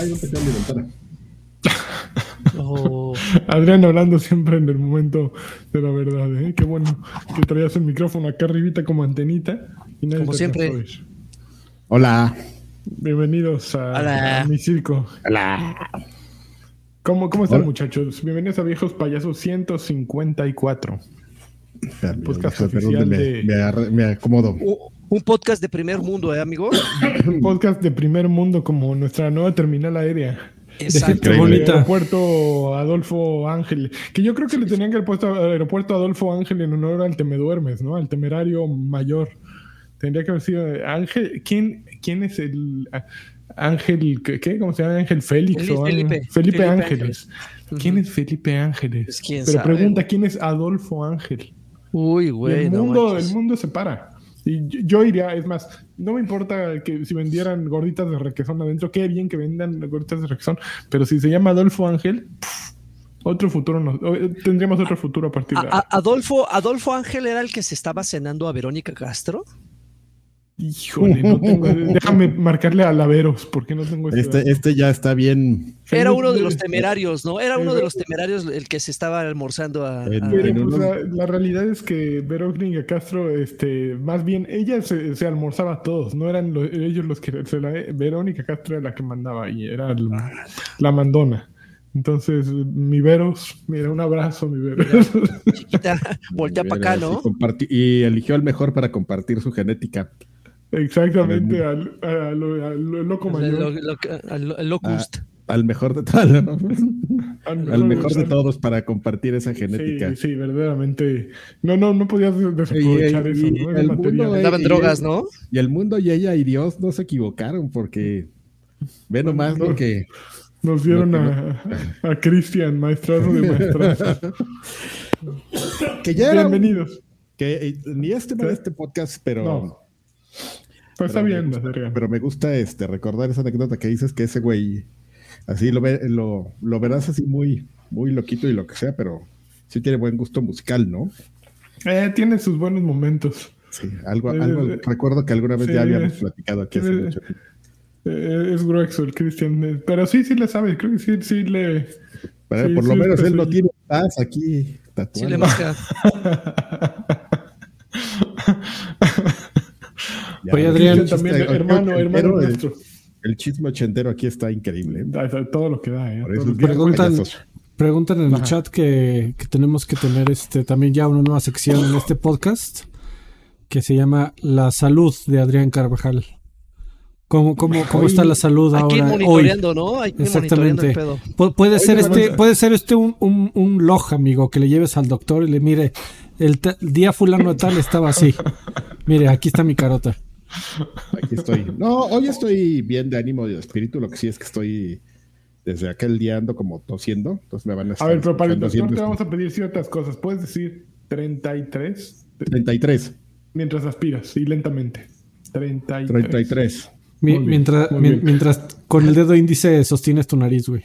Ay, no mi ventana. Oh. Adrián hablando siempre en el momento de la verdad, ¿eh? Qué bueno que traías el micrófono acá arribita como antenita. Y nadie Como te siempre. Hola. Bienvenidos a, Hola. a mi circo. Hola. ¿Cómo, cómo están, Hola. muchachos? Bienvenidos a Viejos Payasos 154. Espérame, Podcast oficial dónde de- me, me, me acomodo. Un- Un podcast de primer mundo, ¿eh, amigos? Un podcast de primer mundo como nuestra nueva terminal aérea. Exacto. El aeropuerto Adolfo Ángel. Que yo creo que le tenían que haber puesto aeropuerto Adolfo Ángel en honor al Te Me Duermes, ¿no? Al temerario mayor. Tendría que haber sido Ángel. ¿Quién, quién es el ah, Ángel? ¿Qué? ¿Cómo se llama? Ángel Félix. Felipe, o Felipe. Felipe, Ángeles. Ángeles. ¿Quién es Felipe Ángeles? Pues, quién Pero sabe. pregunta, ¿quién es Adolfo Ángel? Uy, güey. el no mundo, el mundo se para. Y yo, yo iría, es más, no me importa que si vendieran gorditas de requesón adentro, qué bien que vendan gorditas de requesón, pero si se llama Adolfo Ángel, pff, otro futuro, no, eh, tendríamos otro futuro a partir de A- a- Adolfo, Adolfo Ángel era el que se estaba cenando a Verónica Castro. Híjole, no tengo, déjame marcarle a Laveros, porque no tengo ese Este, este ya está bien. Era uno de los temerarios, ¿no? Era uno de los temerarios el que se estaba almorzando a. A- Pero pues, la, la realidad es que Verónica Castro, este, más bien, ella se, se almorzaba a todos, no eran lo- ellos los que se la, Verónica Castro era la que mandaba y era el- la mandona. Entonces, mi Veros, mira, un abrazo, mi Veros. chiquita, voltea para acá, ¿no? Y eligió al mejor para compartir su genética. Exactamente, al, loco Lo- mayor. lo- lo- al- al Locust. Al mejor de todos. ¿no? al Al mejor de todos para compartir esa genética. Sí, sí, verdaderamente. No, no, no podías desaprovechar Y- eso, y- ¿no? El mundo, Andaban y- drogas, ¿no? Y el mundo y ella y Dios no se equivocaron porque ve nomás lo que. Nos dieron No, a, a Cristian, maestrazo de maestras. Que ya era Bienvenidos. que eh, ni es tema de este podcast, pero. No. Pues está pero me bien, gusta-. Pero me gusta este recordar esa anécdota que dices que ese güey así lo ve, lo, lo verás así muy, muy loquito y lo que sea, pero sí tiene buen gusto musical, ¿no? Eh, tiene sus buenos momentos. Sí, algo, Eh, algo eh, recuerdo que alguna vez sí, ya habíamos platicado aquí hace eh, mucho tiempo. Eh, es grueso el Cristian. Pero sí, sí le sabe. Creo que sí, sí le. Pero sí, por lo menos él no tiene paz aquí Sí, le masca. Ya, Oye, el Adrián. chiste- también, el- hermano, hermano el- nuestro. El chisme ochentero aquí está increíble. ¿eh? Todo lo que da, ¿eh? Por eso. Preguntan- en el Ajá. chat que, que tenemos que tener este también ya una nueva sección en este podcast que se llama La salud de Adrián Carvajal. ¿Cómo, cómo, cómo está la salud Hay que ir ahora? Hoy? ¿no? Hay que ir monitoreando el Exactamente. pedo. Pu- puede ser te este, puede ser este un, un, un log, amigo, que le lleves al doctor y le mire, el, el día fulano de tal estaba así. Mire, aquí está mi carota. Aquí estoy. No, hoy estoy bien de ánimo y de espíritu. Lo que sí es que estoy desde aquel día ando como tosiendo. Entonces me van a A estar ver, pero para el doctor te vamos a pedir ciertas cosas. Puedes decir 33 esto. 33. mientras aspiras y lentamente. 33. 33. Mi- bien, mientras, mientras con el dedo índice sostienes tu nariz, güey.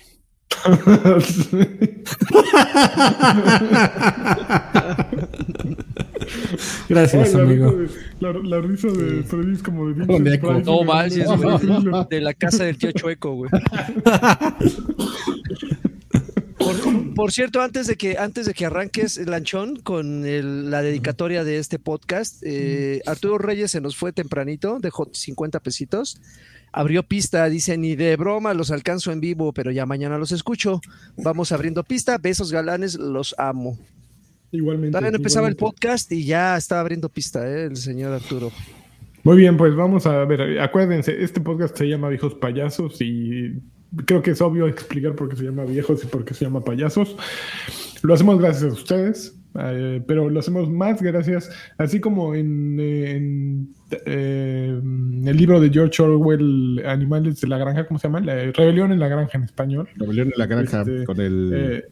Gracias, Ay, la amigo. risa de- La, la risa de Freddy es como de Vincent. Price, No manches, güey. De la casa del tío Chueco, güey. Por, por cierto, antes de que antes de que arranques Lanchón con el- la dedicatoria de este podcast, eh, Arturo Reyes se nos fue tempranito, dejó 50 pesitos. Abrió pista, dice, ni de broma los alcanzo en vivo, pero ya mañana los escucho. Vamos abriendo pista, besos galanes, los amo. Igualmente. Todavía no empezaba el podcast y ya estaba abriendo pista, eh, el señor Arturo. Muy bien, pues vamos a ver. Acuérdense, este podcast se llama Viejos Payasos y creo que es obvio explicar por qué se llama Viejos y por qué se llama Payasos. Lo hacemos gracias a ustedes, eh, pero lo hacemos más gracias, así como en, eh, en, eh, el libro de George Orwell, Animales de la Granja, ¿cómo se llama? La Rebelión en la Granja en español. Rebelión en la granja Este, con el Eh,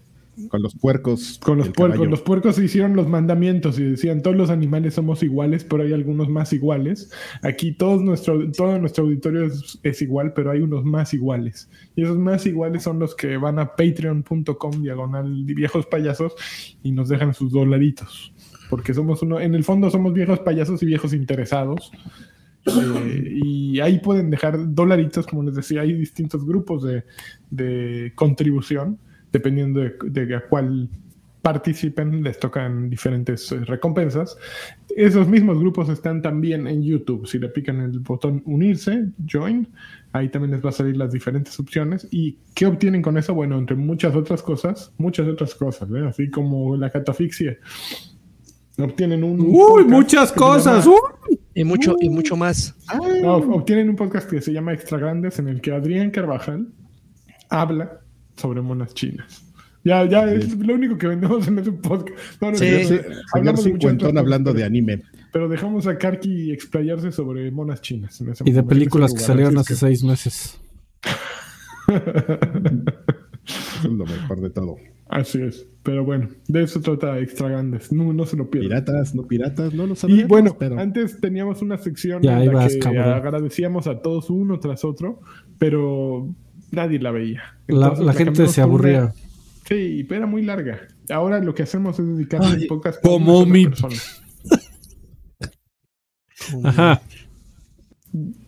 con los puercos. Con los puercos. caballo. Los puercos hicieron los mandamientos y decían todos los animales somos iguales, pero hay algunos más iguales. Aquí todos nuestro, todo nuestro auditorio es, es igual, pero hay unos más iguales. Y esos más iguales son los que van a patreon.com diagonal viejos payasos y nos dejan sus dolaritos. Porque somos uno, en el fondo somos viejos payasos y viejos interesados. Eh, y ahí pueden dejar dolaritos, como les decía, hay distintos grupos de, de contribución, dependiendo de, de a cuál participen, les tocan diferentes eh, recompensas. Esos mismos grupos están también en YouTube. Si le pican el botón unirse, join, ahí también les va a salir las diferentes opciones. ¿Y qué obtienen con eso? Bueno, entre muchas otras cosas, muchas otras cosas, ¿eh? así como la catafixia. Obtienen un. Uy, podcast muchas cosas. llama- uy. Y mucho, y mucho más. No, obtienen un podcast que se llama Extra Grandes en el que Adrián Carvajal habla sobre monas chinas. Ya, ya es lo único que vendemos en ese podcast. No, no, Sí. ya Sí, hablamos de cosas, hablando de pero- anime. Pero dejamos a Karki explayarse sobre monas chinas. en ese Y de momento, películas ese que salieron hace seis meses. Eso es lo mejor de todo. Así es. Pero bueno, de eso trata Extra Grandes. No, no se lo pierdan. Piratas, no piratas, no lo Y sabemos. bueno, pero antes teníamos una sección Ya, en la que cabrón. agradecíamos a todos uno tras otro, pero nadie la veía. La, Entonces la gente se aburría. Sí, pero era muy larga. Ahora lo que hacemos es un podcast como mi-. Ajá.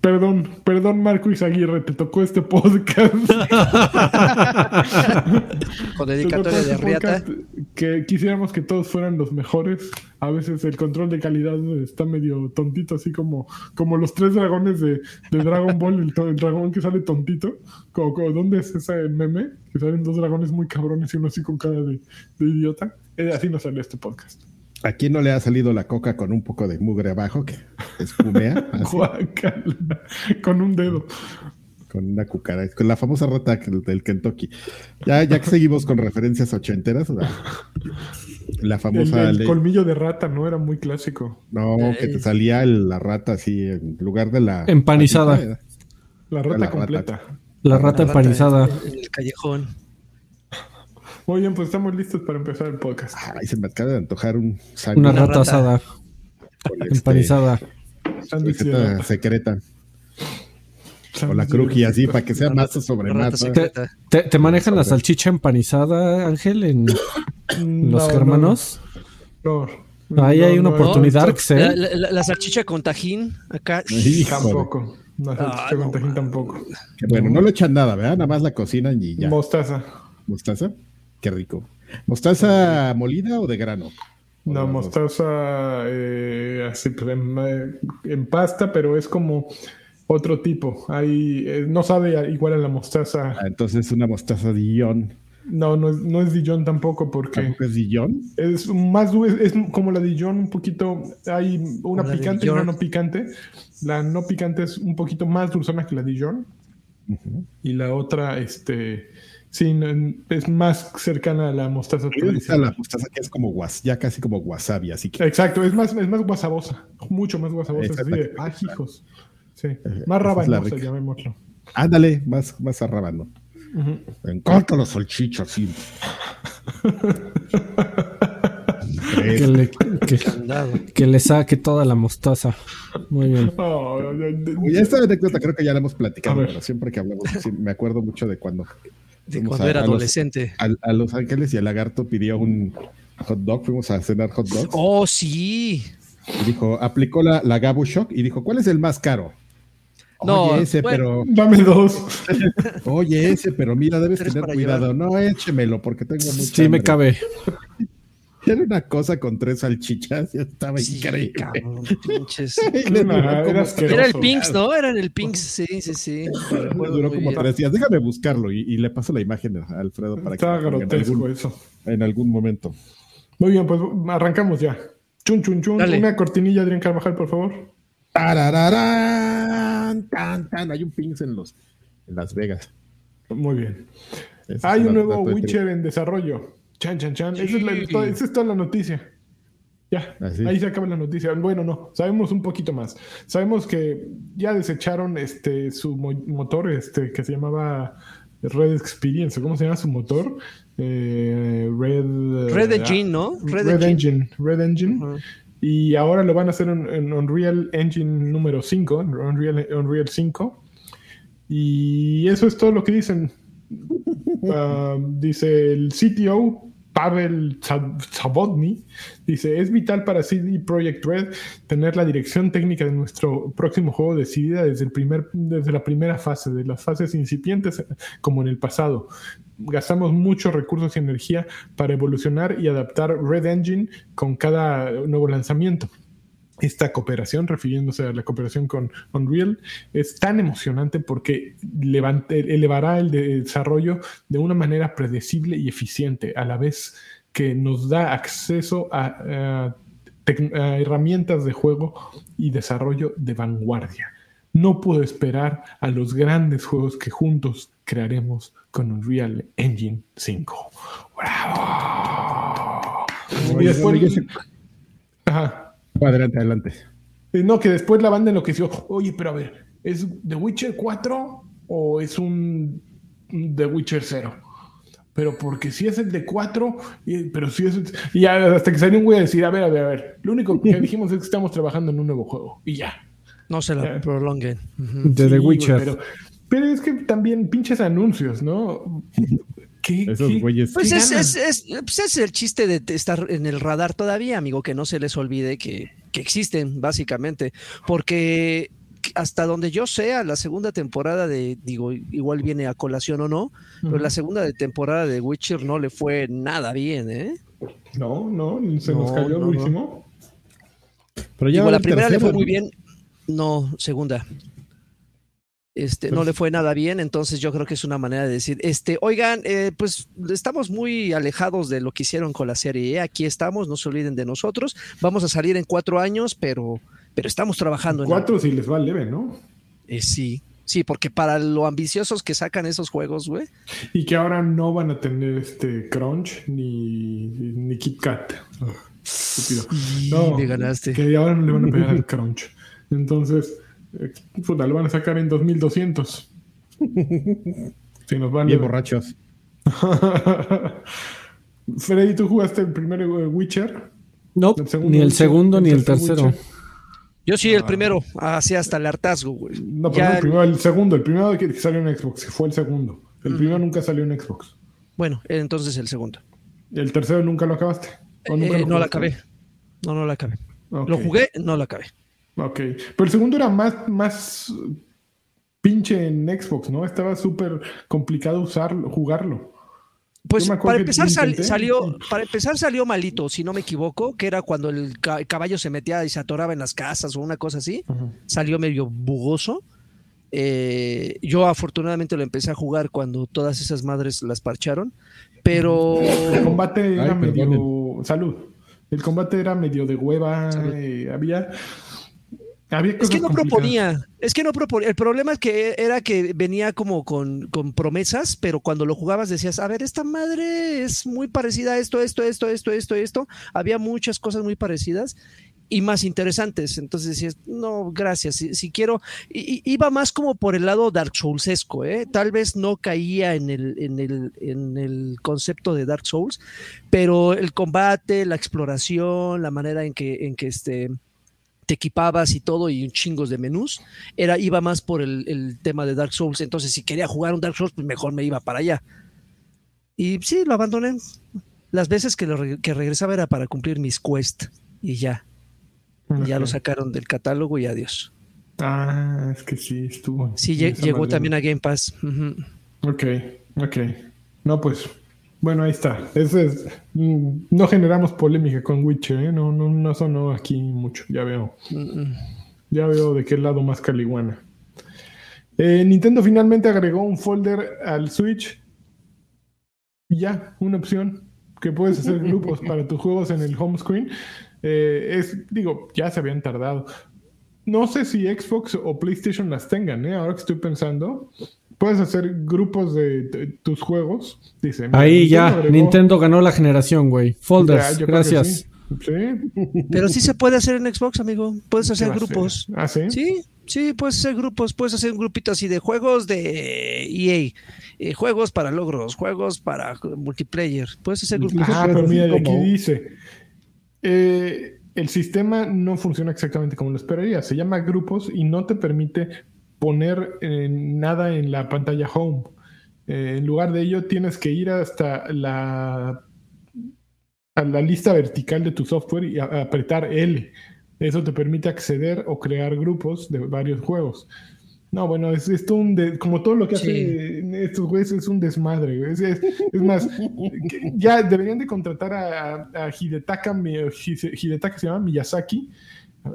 Perdón, perdón Marco Izaguirre, te tocó este podcast. Con dedicatoria de este Riata. que quisiéramos que todos fueran los mejores. A veces el control de calidad está medio tontito, así como, como los tres dragones de, de Dragon Ball, el, el dragón que sale tontito. Como, como, ¿Dónde es ese meme? Que salen dos dragones muy cabrones y uno así con cara de, de idiota. Eh, así nos salió este podcast. ¿a quién no le ha salido la coca con un poco de mugre abajo que espumea? Con un dedo. Con una cucaracha, con la famosa rata del Kentucky. Ya, ya que seguimos con referencias ochenteras, la, la famosa el ley- colmillo de rata no era muy clásico. No, que te salía el- la rata así en lugar de la Empanizada. patita, La rata La rata. completa. La rata La empanizada. En, en el callejón. Muy bien, pues estamos listos para empezar el podcast. Ay, se me acaba de antojar un sándwich Una Una rata rata. asada. este, Empanizada. Receta secreta. O la cruji, así, para que sea masa sobre masa. ¿Te, te manejan la salchicha empanizada, Ángel, en los No, germanos? No, no. Ahí No, hay una no, oportunidad, La, la- la- la salchicha con tajín, acá. Tampoco. No, Ah, salchicha con no, tajín tampoco. Bueno, no le echan nada, ¿verdad? Nada más la cocinan y ya. Mostaza. ¿Mostaza? Qué rico. ¿Mostaza molida o de grano? No, mostaza eh, así pues, en, eh, en pasta, pero es como otro tipo. Hay, eh, no sabe igual a la mostaza. Ah, entonces una mostaza Dijon. No, no es, no es Dijon tampoco porque ¿Tampoco es Dijon? es más du- es, como la Dijon un poquito. Hay una Como picante y una no picante. La no picante es un poquito más dulzona que la Dijon. Y la otra, este, sí, no- es más cercana a la mostaza A la mostaza que es como guas, ya casi como wasabi, así que Exacto, es más, es más guasabosa, mucho más guasabosa. Es así de, ah, hijos. Sí, esa más rica. llamémoslo. ándale, más, más arrabando. Ujú. Me encanta la salchicha, sí. Que le, que, le saque toda la mostaza. Muy bien. Oh, esta anécdota creo que ya la hemos platicado, pero siempre que hablamos, sí, me acuerdo mucho de cuando De cuando a- era a los- adolescente. a, a Los Ángeles y el lagarto pidió un hot dog, fuimos a cenar hot dogs. Oh, sí. Y dijo, aplicó la, la Gabu Shock y dijo, ¿cuál es el más caro? No, oye, ese, bueno. Dame dos. pero, oye, ese, pero mira, debes tener cuidado. No, échemelo, porque tengo mucha Sí, me hambre". cabe. Era una cosa con tres salchichas, ya estaba Sí, increíble. cabrón, pinches. Nah, era el Pinks, ¿no? Era en el Pinks, sí, sí, sí. Duró como tres días. Déjame buscarlo y, y le paso la imagen a Alfredo para Estaba que en grotesco algún, eso. en algún momento. Muy bien, pues arrancamos ya. Chun, chun, chun. Dale. Una cortinilla, Adrián Carvajal, por favor. Tarararán, tan, tan. Hay un pings en los en Las Vegas. Muy bien. Ese Hay un nuevo de Witcher en desarrollo. Chan, chan, chan. Esa, es la- Sí. to- esa es toda la noticia. Ya, Así. ahí se acaba la noticia. Bueno, no, sabemos un poquito más. Sabemos que ya desecharon este su mo- motor, este que se llamaba Red Experience, ¿cómo se llama su motor? Eh, Red Red Engine, ¿no? Red, Red Engine. Red Engine. Y ahora lo van a hacer en, en Unreal Engine número 5, en Unreal, Unreal 5. Y eso es todo lo que dicen. Ah, dice el CTO, Pavel Sabotny dice: Es vital para CD Projekt Red tener la dirección técnica de nuestro próximo juego decidida desde, el primer, desde la primera fase, de las fases incipientes como en el pasado. Gastamos muchos recursos y energía para evolucionar y adaptar Red Engine con cada nuevo lanzamiento esta cooperación, refiriéndose a la cooperación con Unreal, es tan emocionante porque elevará el desarrollo de una manera predecible y eficiente, a la vez que nos da acceso a, herramientas de juego y desarrollo de vanguardia. No puedo esperar a los grandes juegos que juntos crearemos con Unreal Engine 5. ¡Bravo! Y después... Ajá. Adelante, adelante. Eh, no, que después la banda enloqueció. Oye, pero a ver, ¿es The Witcher 4 o es un The Witcher 0? Pero porque si es el de 4, pero si es. Y hasta que salió un güey a decir: A ver, a ver, a ver. Lo único que dijimos es que estamos trabajando en un nuevo juego. Y ya. No se lo prolonguen. De The Witcher. pero, pero es que también pinches anuncios, ¿no? Pues es, es, pues es, el chiste de estar en el radar todavía, amigo, que no se les olvide que, existen, básicamente. Porque hasta donde yo sea, la segunda temporada de, digo, igual viene a colación o no, pero la segunda de temporada de Witcher no le fue nada bien, ¿eh? No, no, se nos cayó durísimo. Pero ya la primera le fue muy bien, no, segunda. Este, no le fue nada bien, entonces yo creo que es una manera de decir, este, oigan, eh, pues estamos muy alejados de lo que hicieron con la serie, ¿eh? aquí estamos, no se olviden de nosotros, vamos a salir en cuatro años, pero, pero estamos trabajando en... Cuatro si les va leve, ¿no? Eh, sí, sí, porque para lo ambiciosos que sacan esos juegos, güey. Y que ahora no van a tener este Crunch ni, ni Kit Kat. no, ganaste. Que ahora no le van a pegar al Crunch. Entonces Puta, lo van a sacar en 2200. si nos van Bien borrachos. Freddy, ¿tú jugaste el primer Witcher? No, ni el segundo ni el, tercero. Yo sí, el ah. primero, así hasta el hartazgo, güey. No, pero el, primero, el segundo, el primero que salió en Xbox, fue el segundo. El primero nunca salió en Xbox. Bueno, entonces el segundo. ¿El tercero nunca lo acabaste? Eh, no lo acabé. No, no lo acabé. Lo jugué, no lo acabé. Ok. Pero el segundo era más, más pinche en Xbox, ¿no? Estaba súper complicado usarlo, jugarlo. Pues para empezar salió, para empezar salió malito, si no me equivoco, que era cuando el, caballo se metía y se atoraba en las casas o una cosa así. Salió medio bugoso. Eh, yo afortunadamente lo empecé a jugar cuando todas esas madres las parcharon, pero... El combate era medio... Salud. El combate era medio de hueva. Eh, había es que no proponía, es que no proponía. El problema es que era que venía como con, con, promesas, pero cuando lo jugabas decías, a ver, esta madre es muy parecida a esto, esto, esto, esto, esto, esto. Había muchas cosas muy parecidas y más interesantes. Entonces decías, no, gracias, si, quiero. Iba más como por el lado Dark Soulsesco, ¿eh? Tal vez no caía en el, en, el, en el concepto de Dark Souls, pero el combate, la exploración, la manera en que, en que este te equipabas y todo y un chingos de menús, era, iba más por el, tema de Dark Souls. Entonces, si quería jugar un Dark Souls, pues mejor me iba para allá. Y sí, lo abandoné. Las veces que, regresaba era para cumplir mis quests y ya. Ya lo sacaron del catálogo y adiós. Ah, es que sí, estuvo. Sí, llegó también a Game Pass. Ok, ok. No, pues bueno, ahí está. es, mm, no generamos polémica con Witcher, ¿eh? no, no, no sonó aquí mucho, ya veo. Ya veo de qué lado más caliguana. Eh, Nintendo finalmente agregó un folder al Switch. Y ya, una opción que puedes hacer grupos para tus juegos en el home screen. Eh, es, digo, ya se habían tardado. No sé si Xbox o PlayStation las tengan, ¿eh? ahora que estoy pensando puedes hacer grupos de, tus juegos. Dice, Ahí ya, Nintendo ganó la generación, güey. Folders, gracias. Sí. Pero sí se puede hacer en Xbox, amigo. Puedes hacer grupos. ¿Ah, sí? Sí, sí, puedes hacer grupos. Puedes hacer un grupito así de juegos de EA. Eh, juegos para logros, juegos para multiplayer. Puedes hacer grupos. Ah, pero mira, aquí dice. Eh, el sistema no funciona exactamente como lo esperaría. Se llama grupos y no te permite poner nada en la pantalla home. Eh, en lugar de ello, tienes que ir hasta la a la lista vertical de tu software y a- apretar L. Eso te permite acceder o crear grupos de varios juegos. No, bueno, es, es todo un de- como todo lo que Sí. hacen estos güeyes es un desmadre. Es, es- es más, ya deberían de contratar a, a Hidetaka, Hidetaka se llama Miyazaki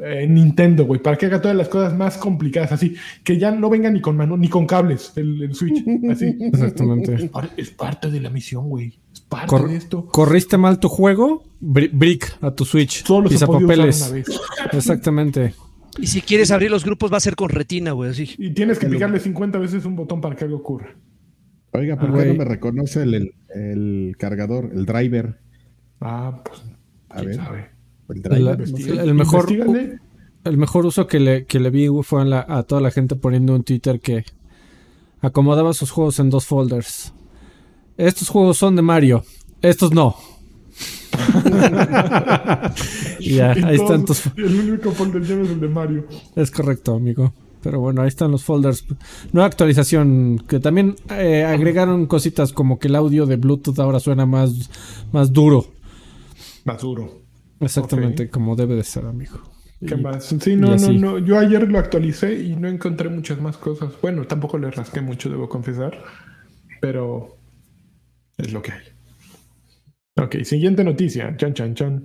eh, en Nintendo, güey, para que haga todas las cosas más complicadas, así, que ya no venga ni con mano, ni con cables el, el Switch, así. Exactamente. Par- Es parte de la misión, güey. Es parte Cor- de esto. Corriste mal tu juego, bri- brick a tu Switch. Solo se usar papeles. una vez. Exactamente. Y si quieres abrir los grupos va a ser con retina, güey, así. Y tienes que picarle 50 veces un botón para que algo ocurra. Oiga, ¿por qué Güey. no me reconoce el, el- el cargador, el driver? Ah, pues, A ver. sabe. El mejor, el mejor uso que le, que le vi fue a, la- a toda la gente poniendo un Twitter que acomodaba sus juegos en dos folders. Estos juegos son de Mario, estos no. Y ya, Y ahí están tus. El único folder lleno es el de Mario. Es correcto, amigo. Pero bueno, ahí están los folders. Nueva actualización, que también eh, agregaron cositas como que el audio de Bluetooth ahora suena más, más duro. Más duro. Exactamente como debe de ser, amigo. ¿Qué Y- más? Sí, no, no, no. Yo ayer lo actualicé y no encontré muchas más cosas. Bueno, tampoco le rasqué mucho, debo confesar. Pero es lo que hay. Ok, siguiente noticia. Chan, chan, chan.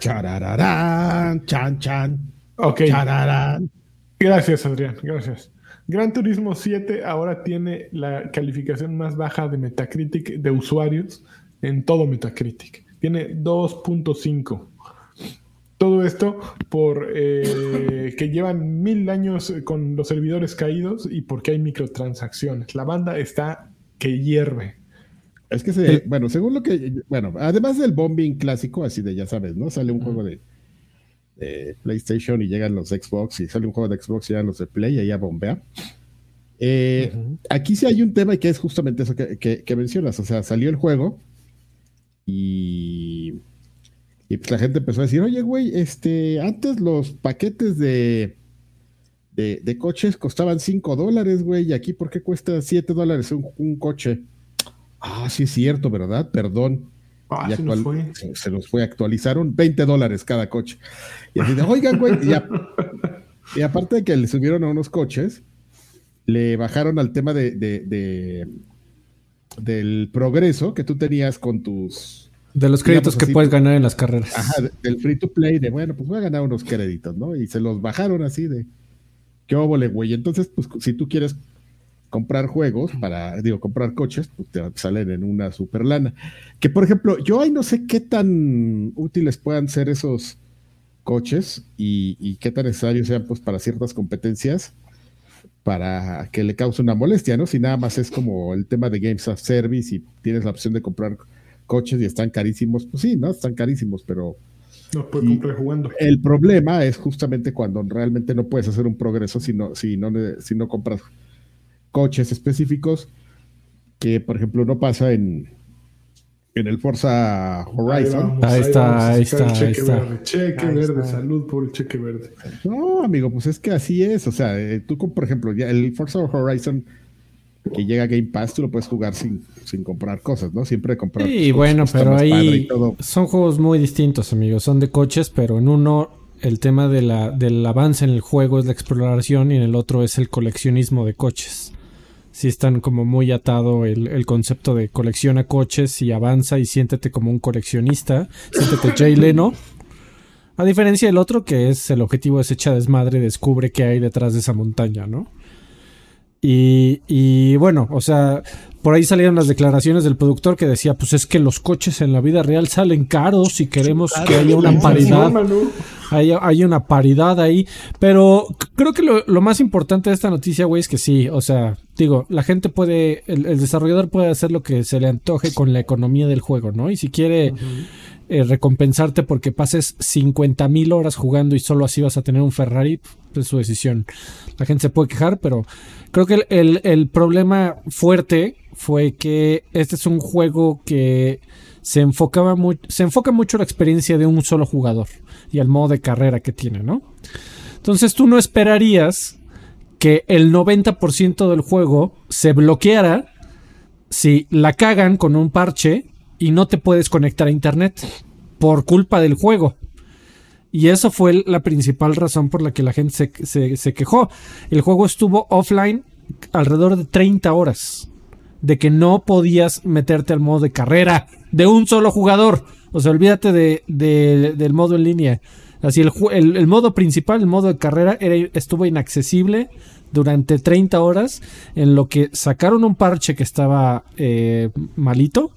Charararán, chan, chan, Ok, chararán. gracias, Adrián. Gracias. Gran Turismo 7 ahora tiene la calificación más baja de Metacritic de usuarios en todo Metacritic. Tiene 2.5. Todo esto por eh, que llevan mil años con los servidores caídos y porque hay microtransacciones. La banda está que hierve. Es que, se, bueno, según lo que, bueno, además del bombing clásico, así de ya sabes, ¿no? Sale un juego de, de PlayStation y llegan los Xbox, y sale un juego de Xbox y llegan los de Play y ahí ya bombea. Eh. Aquí sí hay un tema que es justamente eso que, que- que mencionas, o sea, salió el juego y, y pues la gente empezó a decir, oye, güey, este, antes los paquetes de, de, de coches costaban 5 dólares, güey, y aquí, ¿por qué cuesta 7 dólares un, un coche? Ah, sí es cierto, ¿verdad? Perdón. Ah, Y se nos fue. se, se nos fue, actualizaron 20 dólares cada coche. Y así de, oigan, güey, y, a- y aparte de que le subieron a unos coches, le bajaron al tema de, de- de- del progreso que tú tenías con tus, De los créditos que así, puedes ganar en las carreras. ajá, de- del free to play, de bueno, pues voy a ganar unos créditos, ¿no? Y se los bajaron así de, qué óvole, güey. Entonces, pues si tú quieres comprar juegos para, digo, comprar coches, pues te salen en una super lana. Que por ejemplo, yo ahí no sé qué tan útiles puedan ser esos coches y, y qué tan necesarios sean pues para ciertas competencias para que le cause una molestia, ¿no? Si nada más es como el tema de Games of Service y tienes la opción de comprar coches y están carísimos, pues sí, ¿no? Están carísimos, pero No puede Y- comprar jugando. el problema es justamente cuando realmente no puedes hacer un progreso si no, si no, si no compras coches específicos, que por ejemplo no pasa en, en el Forza Horizon. vamos, Ahí está, ahí sacar el está, ahí cheque está. verde. Cheque Ahí verde, está. salud por el cheque verde. No, amigo, pues es que así es. O sea, eh, tú, con- por ejemplo, ya el Forza Horizon que llega a Game Pass, tú lo puedes jugar sin, sin comprar cosas, ¿no? Siempre comprar. Sí, bueno, está pero ahí son juegos muy distintos, amigos. Son de coches, pero en uno el tema de la, del avance en el juego es la exploración y en el otro es el coleccionismo de coches. Sí están como muy atado el, el concepto de colecciona coches y avanza y siéntete como un coleccionista. Siéntete Jay Leno. A diferencia del otro, que es el objetivo es echa desmadre, descubre qué hay detrás de esa montaña, ¿no? Y, y bueno, o sea, por ahí salieron las declaraciones del productor que decía, pues es que los coches en la vida real salen caros y queremos que haya una paridad. Hay, hay una paridad ahí. Pero creo que lo, lo más importante de esta noticia, güey, es que sí. O sea, digo, la gente puede, el, el desarrollador puede hacer lo que se le antoje con la economía del juego, ¿no? Y si quiere eh, recompensarte porque pases 50 mil horas jugando y solo así vas a tener un Ferrari, es su decisión. La gente se puede quejar, pero creo que el, el- problema fuerte fue que este es un juego que se enfocaba mu- se enfoca mucho la experiencia de un solo jugador y el modo de carrera que tiene, ¿no? Entonces tú no esperarías que el 90% del juego se bloqueara si la cagan con un parche y no te puedes conectar a internet por culpa del juego. Y eso fue la principal razón por la que la gente se, se, quejó. El juego estuvo offline alrededor de 30 horas. De que no podías meterte al modo de carrera de un solo jugador. O sea, olvídate de, del modo en línea. Así, el, el, modo principal, el modo de carrera, estuvo inaccesible durante 30 horas. En lo que sacaron un parche que estaba eh, malito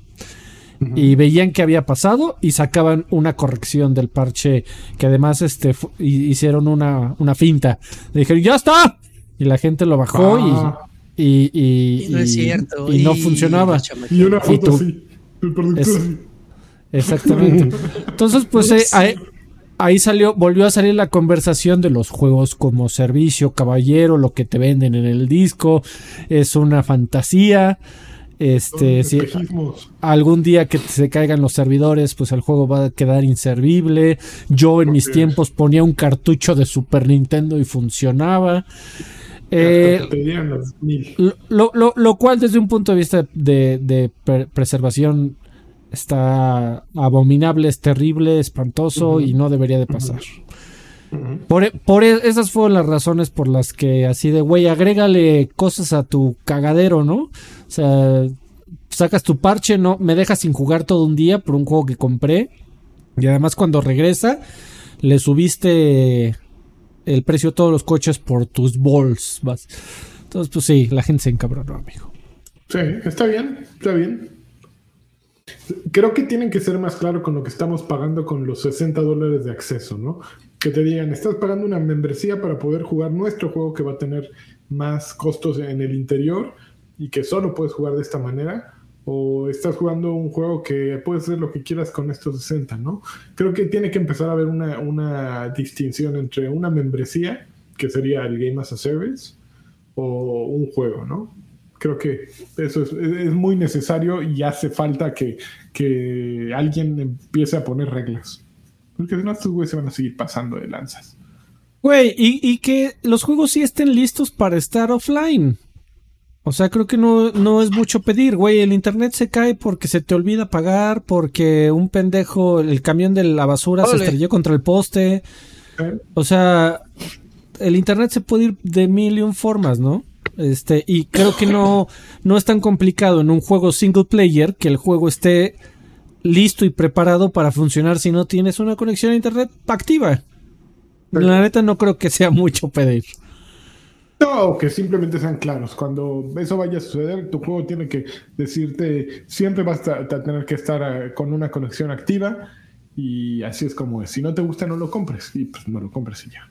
y veían qué había pasado y sacaban una corrección del parche que además este hicieron una, una finta. Le dijeron, ¡ya está! Y la gente lo bajó y, ah. y, no, cierto. y no funcionaba. Y una foto así. exactamente. Entonces, pues eh, ahí, salió, volvió a salir la conversación de los juegos como servicio, caballero, lo que te venden en el disco, es una fantasía. Este, si algún día que se caigan los servidores, pues el juego va a quedar inservible. Yo en mis tiempos ponía un cartucho de Super Nintendo y funcionaba. Eh, lo, cual desde un punto de vista de, preservación está abominable, es terrible, espantoso y no debería de pasar. Por, por, esas fueron las razones por las que así de, güey, agrégale cosas a tu cagadero, ¿no? O sea, sacas tu parche, no, me dejas sin jugar todo un día por un juego que compré. Y además cuando regresa, le subiste el precio de todos los coches por tus balls. Entonces, pues sí, la gente se encabronó, amigo. Sí, está bien, está bien. Creo que tienen que ser más claros con lo que estamos pagando con los 60 dólares de acceso, ¿no? Que te digan, estás pagando una membresía para poder jugar nuestro juego que va a tener más costos en el interior y que solo puedes jugar de esta manera, o estás jugando un juego que puedes hacer lo que quieras con estos 60, ¿no? Creo que tiene que empezar a haber una, distinción entre una membresía, que sería el Game as a Service, o un juego, ¿no? Creo que eso es, muy necesario y hace falta que, que alguien empiece a poner reglas. Porque si no, estos güeyes se van a seguir pasando de lanzas. Güey, y, y que los juegos sí estén listos para estar offline. O sea, creo que no, no es mucho pedir, güey. El internet se cae porque se te olvida pagar, porque un pendejo, el camión de la basura se estrelló contra el poste. O sea, el internet se puede ir de mil y un formas, ¿no? Este, y creo que no, no es tan complicado en un juego single player que el juego esté listo y preparado para funcionar si no tienes una conexión a internet activa. La neta no creo que sea mucho pedir. No, que simplemente sean claros. Cuando eso vaya a suceder, tu juego tiene que decirte, siempre vas a, tener que estar eh, con una conexión activa y así es como es. Si no te gusta, no lo compres y pues no lo compres y ya.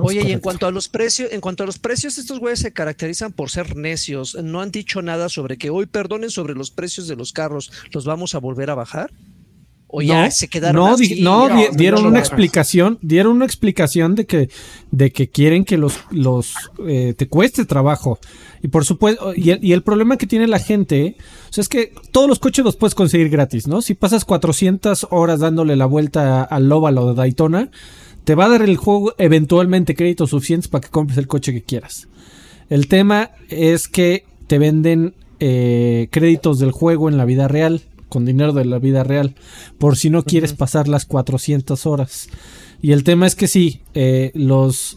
Oye, y en cuanto a los precios, en cuanto a los precios, estos güeyes se caracterizan por ser necios. No han dicho nada sobre que hoy perdonen sobre los precios de los carros. ¿Los vamos a volver a bajar? O ya se quedaron no, no, dieron una explicación, dieron una explicación de que, de que quieren que los, los eh, te cueste trabajo. Y por supuesto, y el, y el, problema que tiene la gente, o sea, es que todos los coches los puedes conseguir gratis, ¿no? Si pasas 400 horas dándole la vuelta al óvalo de Daytona, te va a dar el juego eventualmente créditos suficientes para que compres el coche que quieras. El tema es que te venden eh, créditos del juego en la vida real con dinero de la vida real, por si no quieres pasar las 400 horas. Y el tema es que sí, eh, los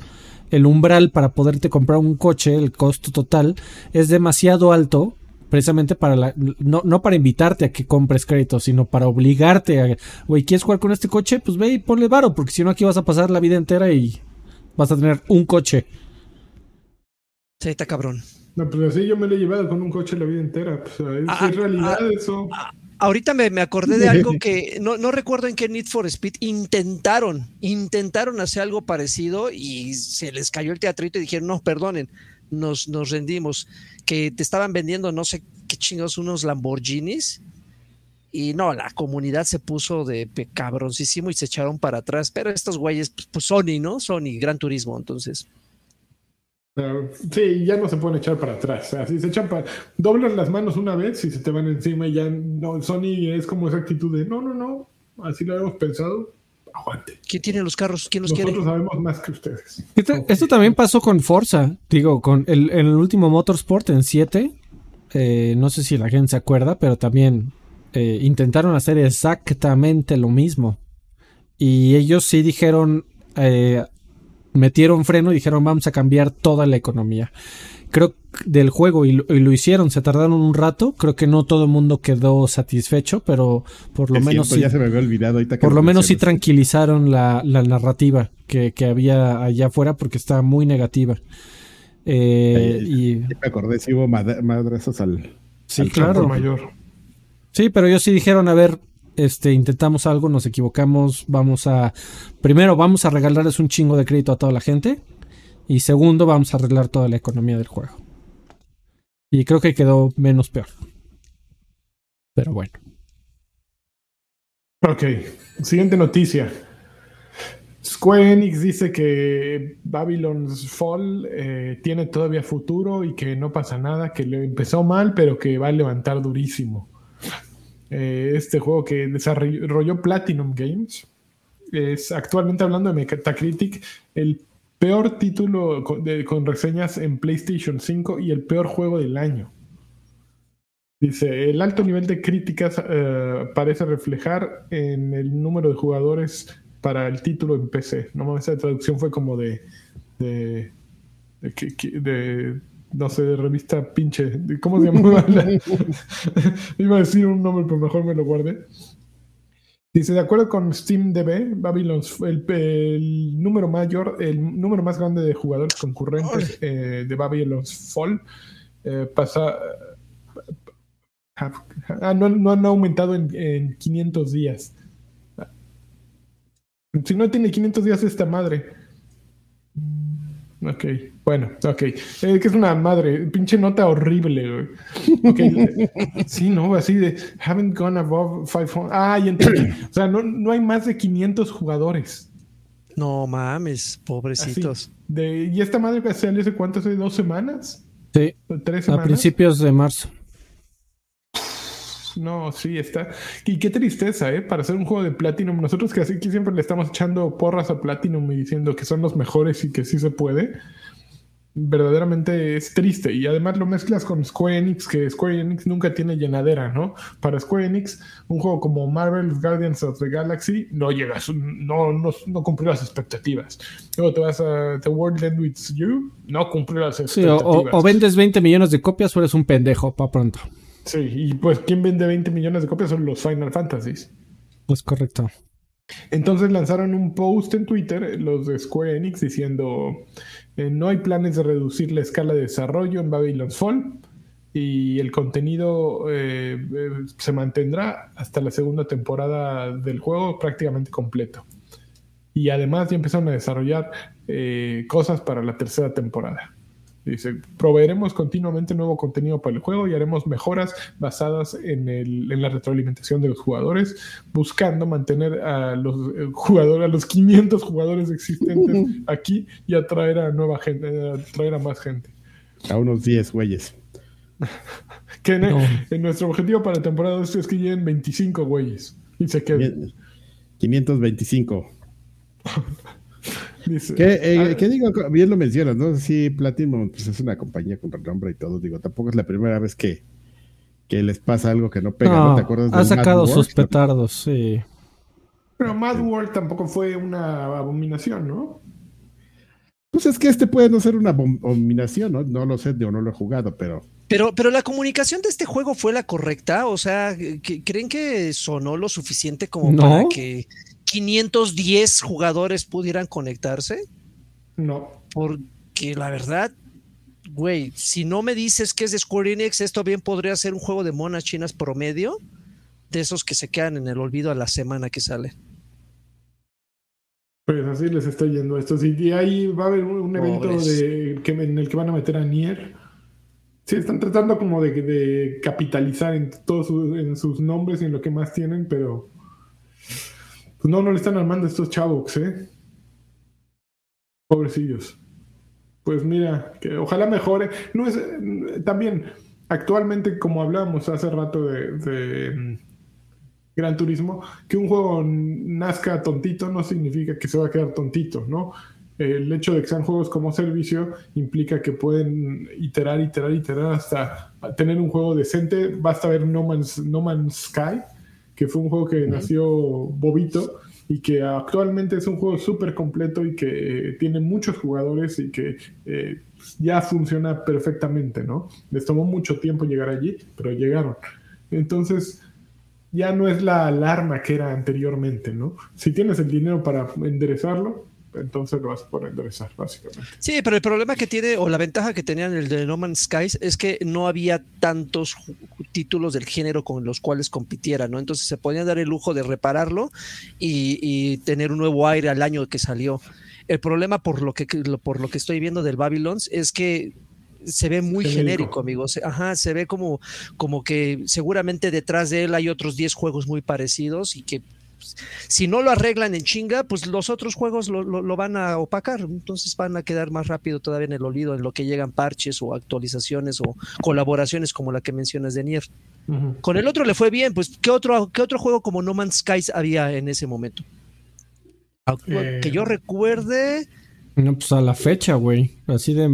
el umbral para poderte comprar un coche, el costo total, es demasiado alto, precisamente para la, no, no para invitarte a que compres crédito, sino para obligarte a, güey, ¿quieres jugar con este coche? Pues ve y ponle varo, porque si no aquí vas a pasar la vida entera y vas a tener un coche. Sí, está cabrón. No, pues así yo me lo he llevado con un coche la vida entera. Pues, es, ah, realidad ah, eso. Ah, ahorita me, acordé de algo que no, no, recuerdo en qué Need for Speed intentaron, intentaron hacer algo parecido y se les cayó el teatrito y dijeron, no, perdonen, nos, nos rendimos, que te estaban vendiendo no sé qué chingos, unos Lamborghinis. Y no, la comunidad se puso de cabroncísimo y se echaron para atrás. Pero estos güeyes, pues, pues Sony, ¿no? Sony, Gran Turismo, entonces. Sí, ya no se pueden echar para atrás. Así se echan para. Doblan las manos una vez y se te van encima y ya. No, Sony es como esa actitud de no, no, no. Así lo hemos pensado. Aguante. ¿Quién tiene los carros? ¿Quién los Nosotros sabemos más que ustedes. Esto, también pasó con Forza. Digo, con el, último Motorsport en 7. Eh, no sé si la gente se acuerda, pero también eh, intentaron hacer exactamente lo mismo. Y ellos sí dijeron, eh, metieron freno y dijeron vamos a cambiar toda la economía. Creo del juego y lo, hicieron, se tardaron un rato, creo que no todo el mundo quedó satisfecho, pero por lo menos sí, ya se me había olvidado por lo, menos sí tranquilizaron la, narrativa que, había allá afuera porque estaba muy negativa. Eh, y me acordé si hubo madrazos al, sí, claro. mayor. Sí, pero ellos sí dijeron, a ver, este, intentamos algo, nos equivocamos, vamos a, primero vamos a regalarles un chingo de crédito a toda la gente y segundo vamos a arreglar toda la economía del juego. Y creo que quedó menos peor. Pero bueno. Ok, siguiente noticia. Square Enix dice que Babylon's Fall eh, tiene todavía futuro y que no pasa nada, que le empezó mal, pero que va a levantar durísimo. Eh, este juego que desarrolló Platinum Games. Es actualmente hablando de Metacritic, el peor título con, reseñas en PlayStation 5 y el peor juego del año. Dice, el alto nivel de críticas eh, parece reflejar en el número de jugadores para el título en PC. No esa traducción fue como de no sé, de revista pinche. ¿Cómo se llamaba? Iba a decir un nombre, pero mejor me lo guardé. Dice, de acuerdo con SteamDB, Babylon, el, el, número mayor, el número más grande de jugadores concurrentes eh, de Babylon's Fall eh, pasa... Ah, no, no, han aumentado en, en 500 días. Si no tiene 500 días esta madre. Ok, bueno, ok. Eh, que es una madre, pinche nota horrible, güey. sí, no, así de haven't gone above 500. Ah, y entonces, o sea, no, no hay más de 500 jugadores. No mames, pobrecitos. de, ¿Y esta madre que salió hace cuánto? ¿Hace dos semanas? Sí. ¿Tres semanas? A principios de marzo. No, sí, está. Y qué tristeza, ¿eh? Para hacer un juego de Platinum. Nosotros que así que siempre le estamos echando porras a Platinum y diciendo que son los mejores y que sí se puede. Verdaderamente es triste. Y además lo mezclas con Square Enix, que Square Enix nunca tiene llenadera, ¿no? Para Square Enix, un juego como Marvel's Guardians of the Galaxy no llega, no, no, no cumplió las expectativas. Luego te vas a The World End With You, no cumplió las expectativas. o, o, vendes 20 millones de copias o eres un pendejo, pa' pronto. Sí, y pues ¿quién vende 20 millones de copias? Son los Final Fantasies. Pues correcto. Entonces lanzaron un post en Twitter, los de Square Enix, diciendo, eh, no hay planes de reducir la escala de desarrollo en Babylon's Fall y el contenido eh, eh, se mantendrá hasta la segunda temporada del juego prácticamente completo. Y además ya empezaron a desarrollar cosas para la tercera temporada. Dice, proveeremos continuamente nuevo contenido para el juego y haremos mejoras basadas en, la retroalimentación de los jugadores, buscando mantener a los eh, jugadores, a los 500 jugadores existentes aquí y atraer a nueva gente, atraer a más gente. A unos 10 güeyes. que en, nuestro objetivo para la temporada es que lleguen 25 güeyes y se queden. 525. Eh, ah, ¿Qué, digo? Bien lo mencionas, ¿no? Sí, Platinum pues es una compañía con renombre y todo. Digo, tampoco es la primera vez que, que les pasa algo que no pega, ¿no? ¿Te acuerdas Ha sacado sus petardos, sí. Pero Mad World tampoco fue una abominación, ¿no? Pues es que este puede no ser una abominación, ¿no? No lo sé, yo no lo he jugado, pero. Pero, pero la comunicación de este juego fue la correcta, o sea, ¿creen que sonó lo suficiente como para que 510 jugadores pudieran conectarse? No. Porque la verdad, güey, si no me dices que es de Square Enix, esto bien podría ser un juego de monas chinas promedio, de esos que se quedan en el olvido a la semana que sale. Pues así les estoy yendo esto. Y ahí va a haber un, evento de, que, en el que van a meter a Nier. Sí, están tratando como de, capitalizar en todos en sus nombres y en lo que más tienen, pero pues no, no le están armando estos chavos, ¿eh? Pobrecillos. Pues mira, que ojalá mejore. No es también actualmente, como hablábamos hace rato de, mm, Gran Turismo, que un juego nazca tontito no significa que se va a quedar tontito, ¿no? el hecho de que sean juegos como servicio implica que pueden iterar, iterar, iterar hasta tener un juego decente. Basta ver No Man's, no Man's Sky, que fue un juego que nació bobito y que actualmente es un juego súper completo y que tiene muchos jugadores y que eh, ya funciona perfectamente, ¿no? Les tomó mucho tiempo llegar allí, pero llegaron. Entonces, ya no es la alarma que era anteriormente, ¿no? Si tienes el dinero para enderezarlo, entonces lo vas a poder enderezar, básicamente. Sí, pero el problema que tiene, o la ventaja que tenían el de No Man's Skies, es que no había tantos títulos del género con los cuales compitiera, ¿no? Entonces se podía dar el lujo de repararlo y, y tener un nuevo aire al año que salió. El problema, por lo que, por lo que estoy viendo del Babylons, es que se ve muy genérico, genérico amigos. Ajá, se ve como, como que seguramente detrás de él hay otros 10 juegos muy parecidos y que si no lo arreglan en chinga, pues los otros juegos lo, lo, van a opacar, entonces van a quedar más rápido todavía en el olvido, en lo que llegan parches o actualizaciones o colaboraciones como la que mencionas de Nier. Uh -huh. Con el otro le fue bien, pues ¿qué otro, ¿qué otro juego como No Man's Skies había en ese momento? Eh... Que yo recuerde... No, pues a la fecha, güey. Así de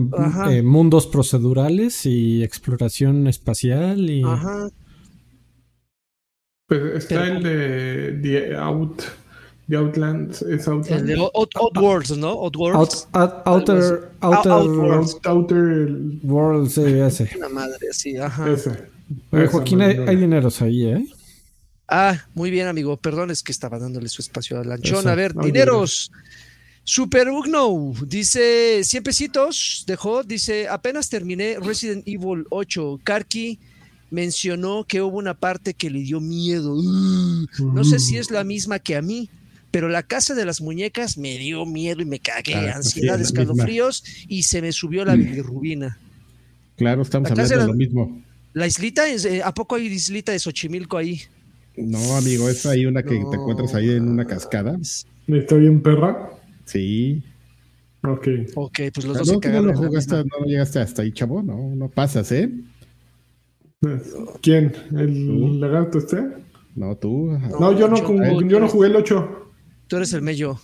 eh, mundos procedurales y exploración espacial y... Ajá. Pues está Pero, el de The Out. The Outlands es Outlands. El de Out, Outworlds, ¿no? Outworlds. Out, out, outer, outer, Outworlds. outer World, sí, ese. Una madre, sí, ajá. Ese. Oye, Joaquín, hay, hay dineros ahí, ¿eh? Ah, muy bien, amigo. Perdón, es que estaba dándole su espacio a Lanchón. Eso. A ver, Ay, dineros. Super Ugno dice 100 pesitos, dejó, dice apenas terminé Resident Evil 8, Karki mencionó que hubo una parte que le dio miedo. No sé si es la misma que a mí, pero la casa de las muñecas me dio miedo y me cagué, ah, ansiedad, sí, escalofríos y se me subió la bilirrubina. Claro, estamos hablando de, la, lo mismo. La islita, eh, ¿a poco hay islita de Xochimilco ahí? No, amigo, es ahí una que no. te encuentras ahí en una cascada. ¿Está bien perra? Sí. Ok. Ok, pues los dos no, se cagaron. No, lo jugaste, no llegaste hasta ahí, chavo. No, no pasas, ¿eh? ¿Quién? ¿El ¿Tú? lagarto este? No, tú. No, no yo, no, yo, yo no jugué el 8. Tú eres el mello.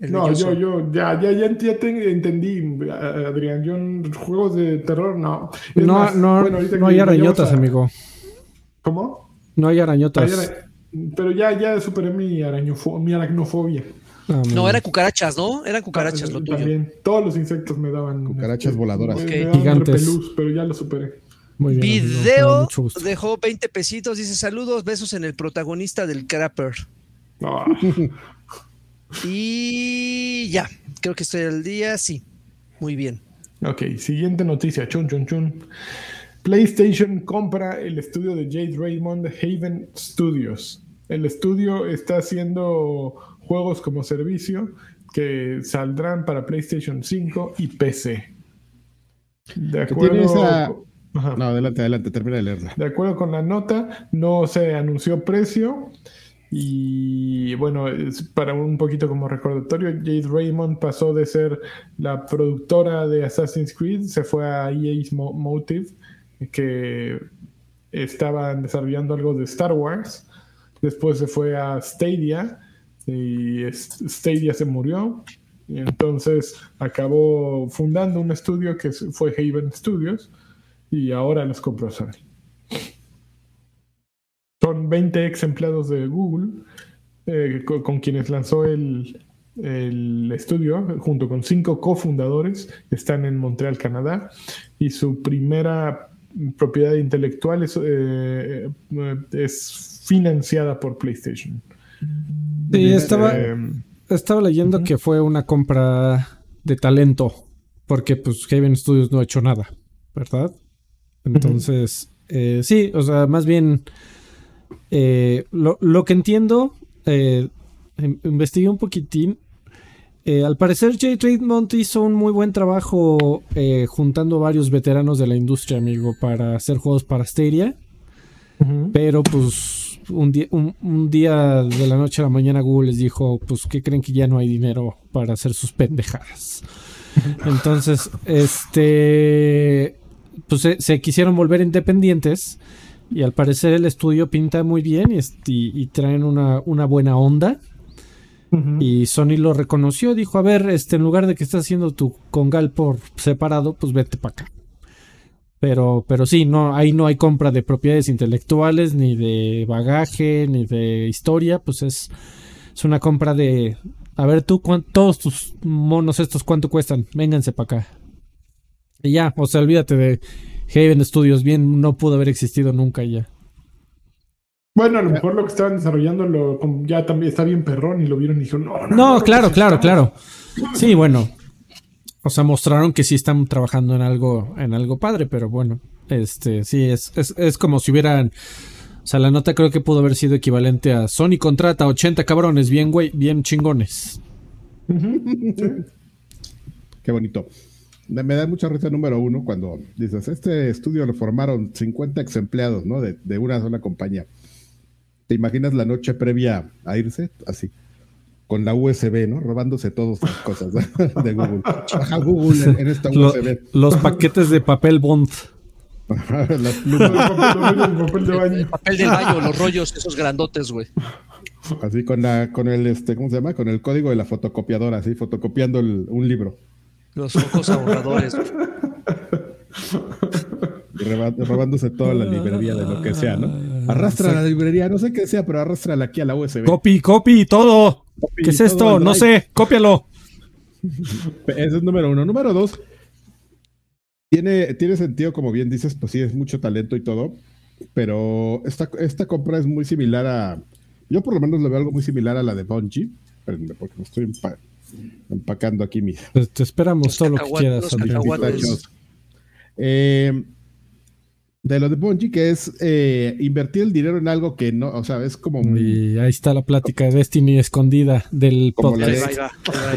El no, melloso. yo, yo, ya, ya, ya, ya te entendí, Adrián. Yo en juegos de terror, no. Es no, más, no, bueno, no hay arañotas, a... amigo. ¿Cómo? No hay arañotas. Hay ara... Pero ya, ya superé mi, arañofo... mi aracnofobia. Ah, no, eran cucarachas, ¿no? Eran cucarachas lo tuyo. También. Todos los insectos me daban. Cucarachas este, voladoras. Me, me daban Gigantes. Repelús, pero ya lo superé. Muy bien, Video dejó 20 pesitos. Dice: Saludos, besos en el protagonista del Crapper. Oh. y ya, creo que estoy al día. Sí, muy bien. Ok, siguiente noticia: chun, chun, chun. PlayStation compra el estudio de Jade Raymond Haven Studios. El estudio está haciendo juegos como servicio que saldrán para PlayStation 5 y PC. De acuerdo. No, adelante, adelante, termina de leerla. De acuerdo con la nota, no se anunció precio. Y bueno, para un poquito como recordatorio, Jade Raymond pasó de ser la productora de Assassin's Creed, se fue a EA's Motive, que estaban desarrollando algo de Star Wars. Después se fue a Stadia, y Stadia se murió y entonces acabó fundando un estudio que fue Haven Studios y ahora los compró Sony. Son 20 ex empleados de Google eh, con, con, quienes lanzó el, el estudio junto con cinco cofundadores están en Montreal, Canadá y su primera propiedad intelectual es, eh, es financiada por PlayStation. Sí, estaba, eh, estaba leyendo uh -huh. que fue una compra de talento, porque pues Haven Studios no ha hecho nada, ¿verdad? Entonces, uh -huh. eh, sí, o sea, más bien, eh, lo, lo, que entiendo, eh, investigué un poquitín. Eh, al parecer, Jay Trademonte hizo un muy buen trabajo juntando varios veteranos de la industria, amigo, para hacer juegos para Stadia. Uh -huh. Pero pues un día, un, un día, de la noche a la mañana Google les dijo, pues que creen que ya no hay dinero para hacer sus pendejadas. Entonces, este, pues se, se, quisieron volver independientes y al parecer el estudio pinta muy bien y, y, y traen una, una, buena onda. Y Sony lo reconoció, dijo, a ver, este, en lugar de que estés haciendo tu congal por separado, pues vete para acá. Pero, pero sí, no, ahí no hay compra de propiedades intelectuales, ni de bagaje, ni de historia, pues es, es una compra de, a ver tú, todos tus monos estos, ¿cuánto cuestan? Vénganse para acá. Y ya, o sea, olvídate de Haven Studios, bien, no pudo haber existido nunca ya. Bueno, a lo mejor lo que estaban desarrollando lo, ya también está bien perrón y lo vieron y dijeron, no, no. No, claro, claro, claro. Sí, bueno. O sea, mostraron que sí están trabajando en algo, en algo padre, pero bueno, este, sí, es, es, es como si hubieran. O sea, la nota creo que pudo haber sido equivalente a Sony contrata 80 cabrones, bien, güey, bien chingones. Qué bonito. Me da mucha risa número uno cuando dices, este estudio lo formaron 50 ex empleados, ¿no? De, de una sola compañía. ¿Te imaginas la noche previa a irse? Así, con la USB, ¿no? Robándose todas las cosas de Google. Baja Google en, esta USB. los paquetes de papel Bond. las plumas. papel, de baño. El papel del baño, los rollos, esos grandotes, güey. Así con la, con el, este, ¿cómo se llama? Con el código de la fotocopiadora, así, fotocopiando un libro. Los focos ahorradores. robándose toda la librería de lo que sea, ¿no? Arrastra la librería, no sé qué sea, pero arrastra aquí a la USB. Copy, copy, todo. ¿Qué es esto? No sé, cópialo. Ese es número uno. Número dos, tiene, tiene sentido, como bien dices, pues sí, es mucho talento y todo, pero esta, esta compra es muy similar a. Yo por lo menos lo veo algo muy similar a la de Bungie. Espérenme, porque me estoy empacando aquí mis. te esperamos todo lo que quieras. Eh, de lo de Bungie, que es eh, invertir el dinero en algo que no, o sea, es como... Y ahí está la plática de Destiny escondida del podcast.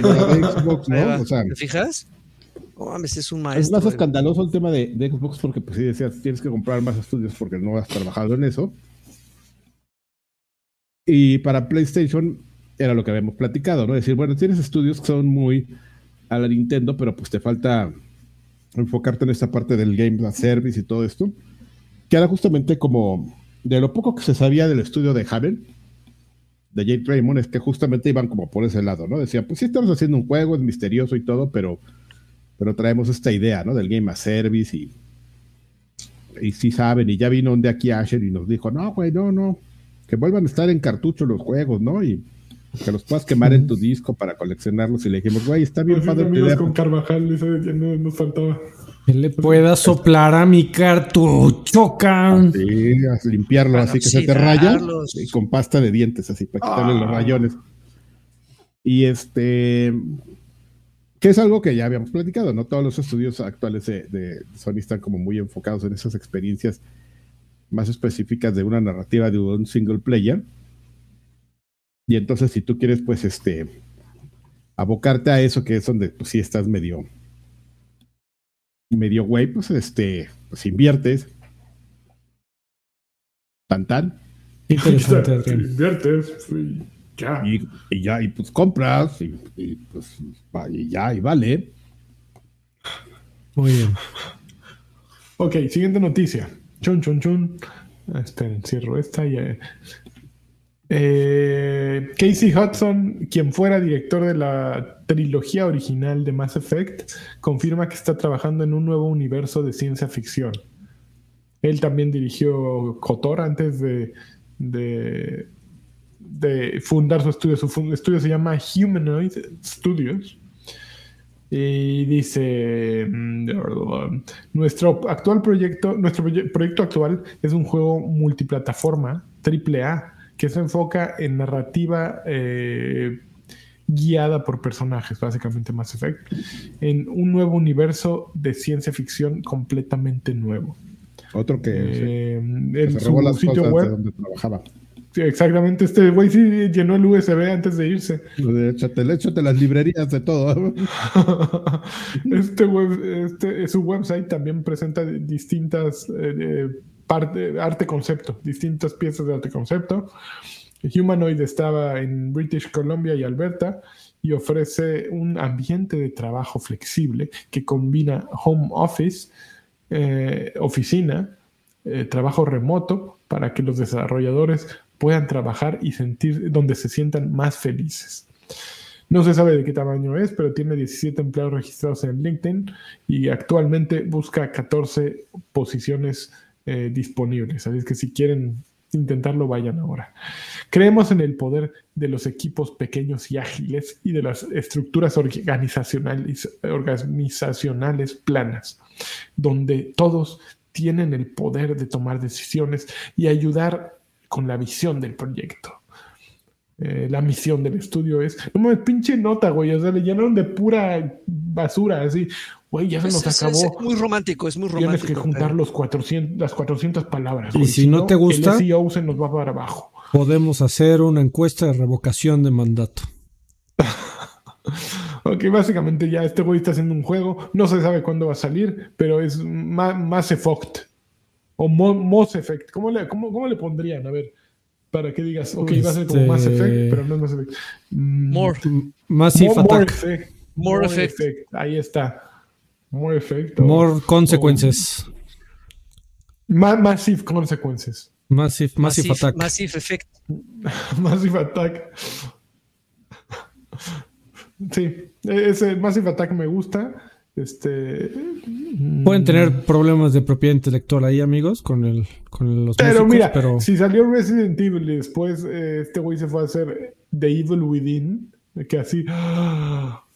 Xbox, ¿no? O sea, ¿Te fijas? Oh, mames, es un maestro. Es más escandaloso el tema de, Xbox porque, pues sí, decías, tienes que comprar más estudios porque no has trabajado en eso. Y para PlayStation era lo que habíamos platicado, ¿no? Decir, bueno, tienes estudios que son muy a la Nintendo, pero pues te falta enfocarte en esta parte del game service y todo esto que era justamente como de lo poco que se sabía del estudio de Haven, de Jade Raymond, es que justamente iban como por ese lado, ¿no? Decían, pues sí estamos haciendo un juego, es misterioso y todo, pero, pero traemos esta idea, ¿no? Del Game as Service y, y sí saben, y ya vino de aquí Asher y nos dijo, no, güey, no, no, que vuelvan a estar en cartucho los juegos, ¿no? Y que los puedas quemar en tu disco para coleccionarlos y le dijimos, güey, está bien padre. con Carvajal, eso no nos faltaba. Que le pueda soplar a mi cartucho, can. Sí, limpiarlo así que se te raya. con pasta de dientes, así, para quitarle los ah. rayones. Y este. Que es algo que ya habíamos platicado, ¿no? Todos los estudios actuales de, Sony están como muy enfocados en esas experiencias más específicas de una narrativa de un single player. Y entonces, si tú quieres, pues, este, abocarte a eso, que es donde pues, sí estás medio medio güey, pues este, pues inviertes. Tan tan. inviertes, y ya. Y, ya, y pues compras, y, pues y ya, y vale. Muy bien. Ok, siguiente noticia. Chun, chun, chun. Este, encierro esta y eh, Casey Hudson, quien fuera director de la trilogía original de Mass Effect, confirma que está trabajando en un nuevo universo de ciencia ficción. Él también dirigió KOTOR antes de, fundar su estudio. Su estudio se llama Humanoid Studios. Y dice, mm, nuestro actual proyecto, nuestro proyecto actual es un juego multiplataforma, AAA, que se enfoca en narrativa eh, guiada por personajes, básicamente Mass Effect, en un nuevo universo de ciencia ficción completamente nuevo. Otro que, eh, en su sitio web donde trabajaba. exactamente, este güey sí llenó el USB antes de irse. Échate, échate las librerías de todo. este web, este, su website también presenta distintas eh, arte concepto, distintas piezas de arte concepto. Humanoid estaba en British Columbia y Alberta y ofrece un ambiente de trabajo flexible que combina home office, eh, oficina, eh, trabajo remoto para que los desarrolladores puedan trabajar y sentir donde se sientan más felices. No se sabe de qué tamaño es, pero tiene 17 empleados registrados en LinkedIn y actualmente busca 14 posiciones eh, disponibles. Así que si quieren intentarlo, vayan ahora. Creemos en el poder de los equipos pequeños y ágiles y de las estructuras organizacionales, organizacionales planas, donde todos tienen el poder de tomar decisiones y ayudar con la visión del proyecto. Eh, la misión del estudio es, no me pinche nota, güey, o sea, le llenaron de pura basura, así, güey, ya se nos Es- acabó. es muy romántico, es muy Tienes romántico. que juntar pero- los 400, las 400 palabras. Y güey, si no te gusta- El se nos va para abajo. Podemos hacer una encuesta de revocación de mandato. Ok, básicamente ya este güey está haciendo un juego. No se sabe cuándo va a salir, pero es Ma- Mass Effect. O Mo- Moss Effect. ¿Cómo le, cómo, cómo le pondrían? A ver, para que digas, ok, va a ser como Mass Este- Effect, pero no es Mass Effect. Mm, More, Massive Mo- More Attack. Effect. More Effect. Ahí está. More Effect. o- More Consequences. Ma- Massive Consequences. Massive, Massive, Massive, Attack. Massive Effect. Massive Attack. Sí, ese Massive Attack me gusta. Este. Pueden tener problemas de propiedad intelectual ahí, amigos, con el con los Pero músicos, mira, pero si salió Resident Evil y después eh, este güey se fue a hacer The Evil Within, que así.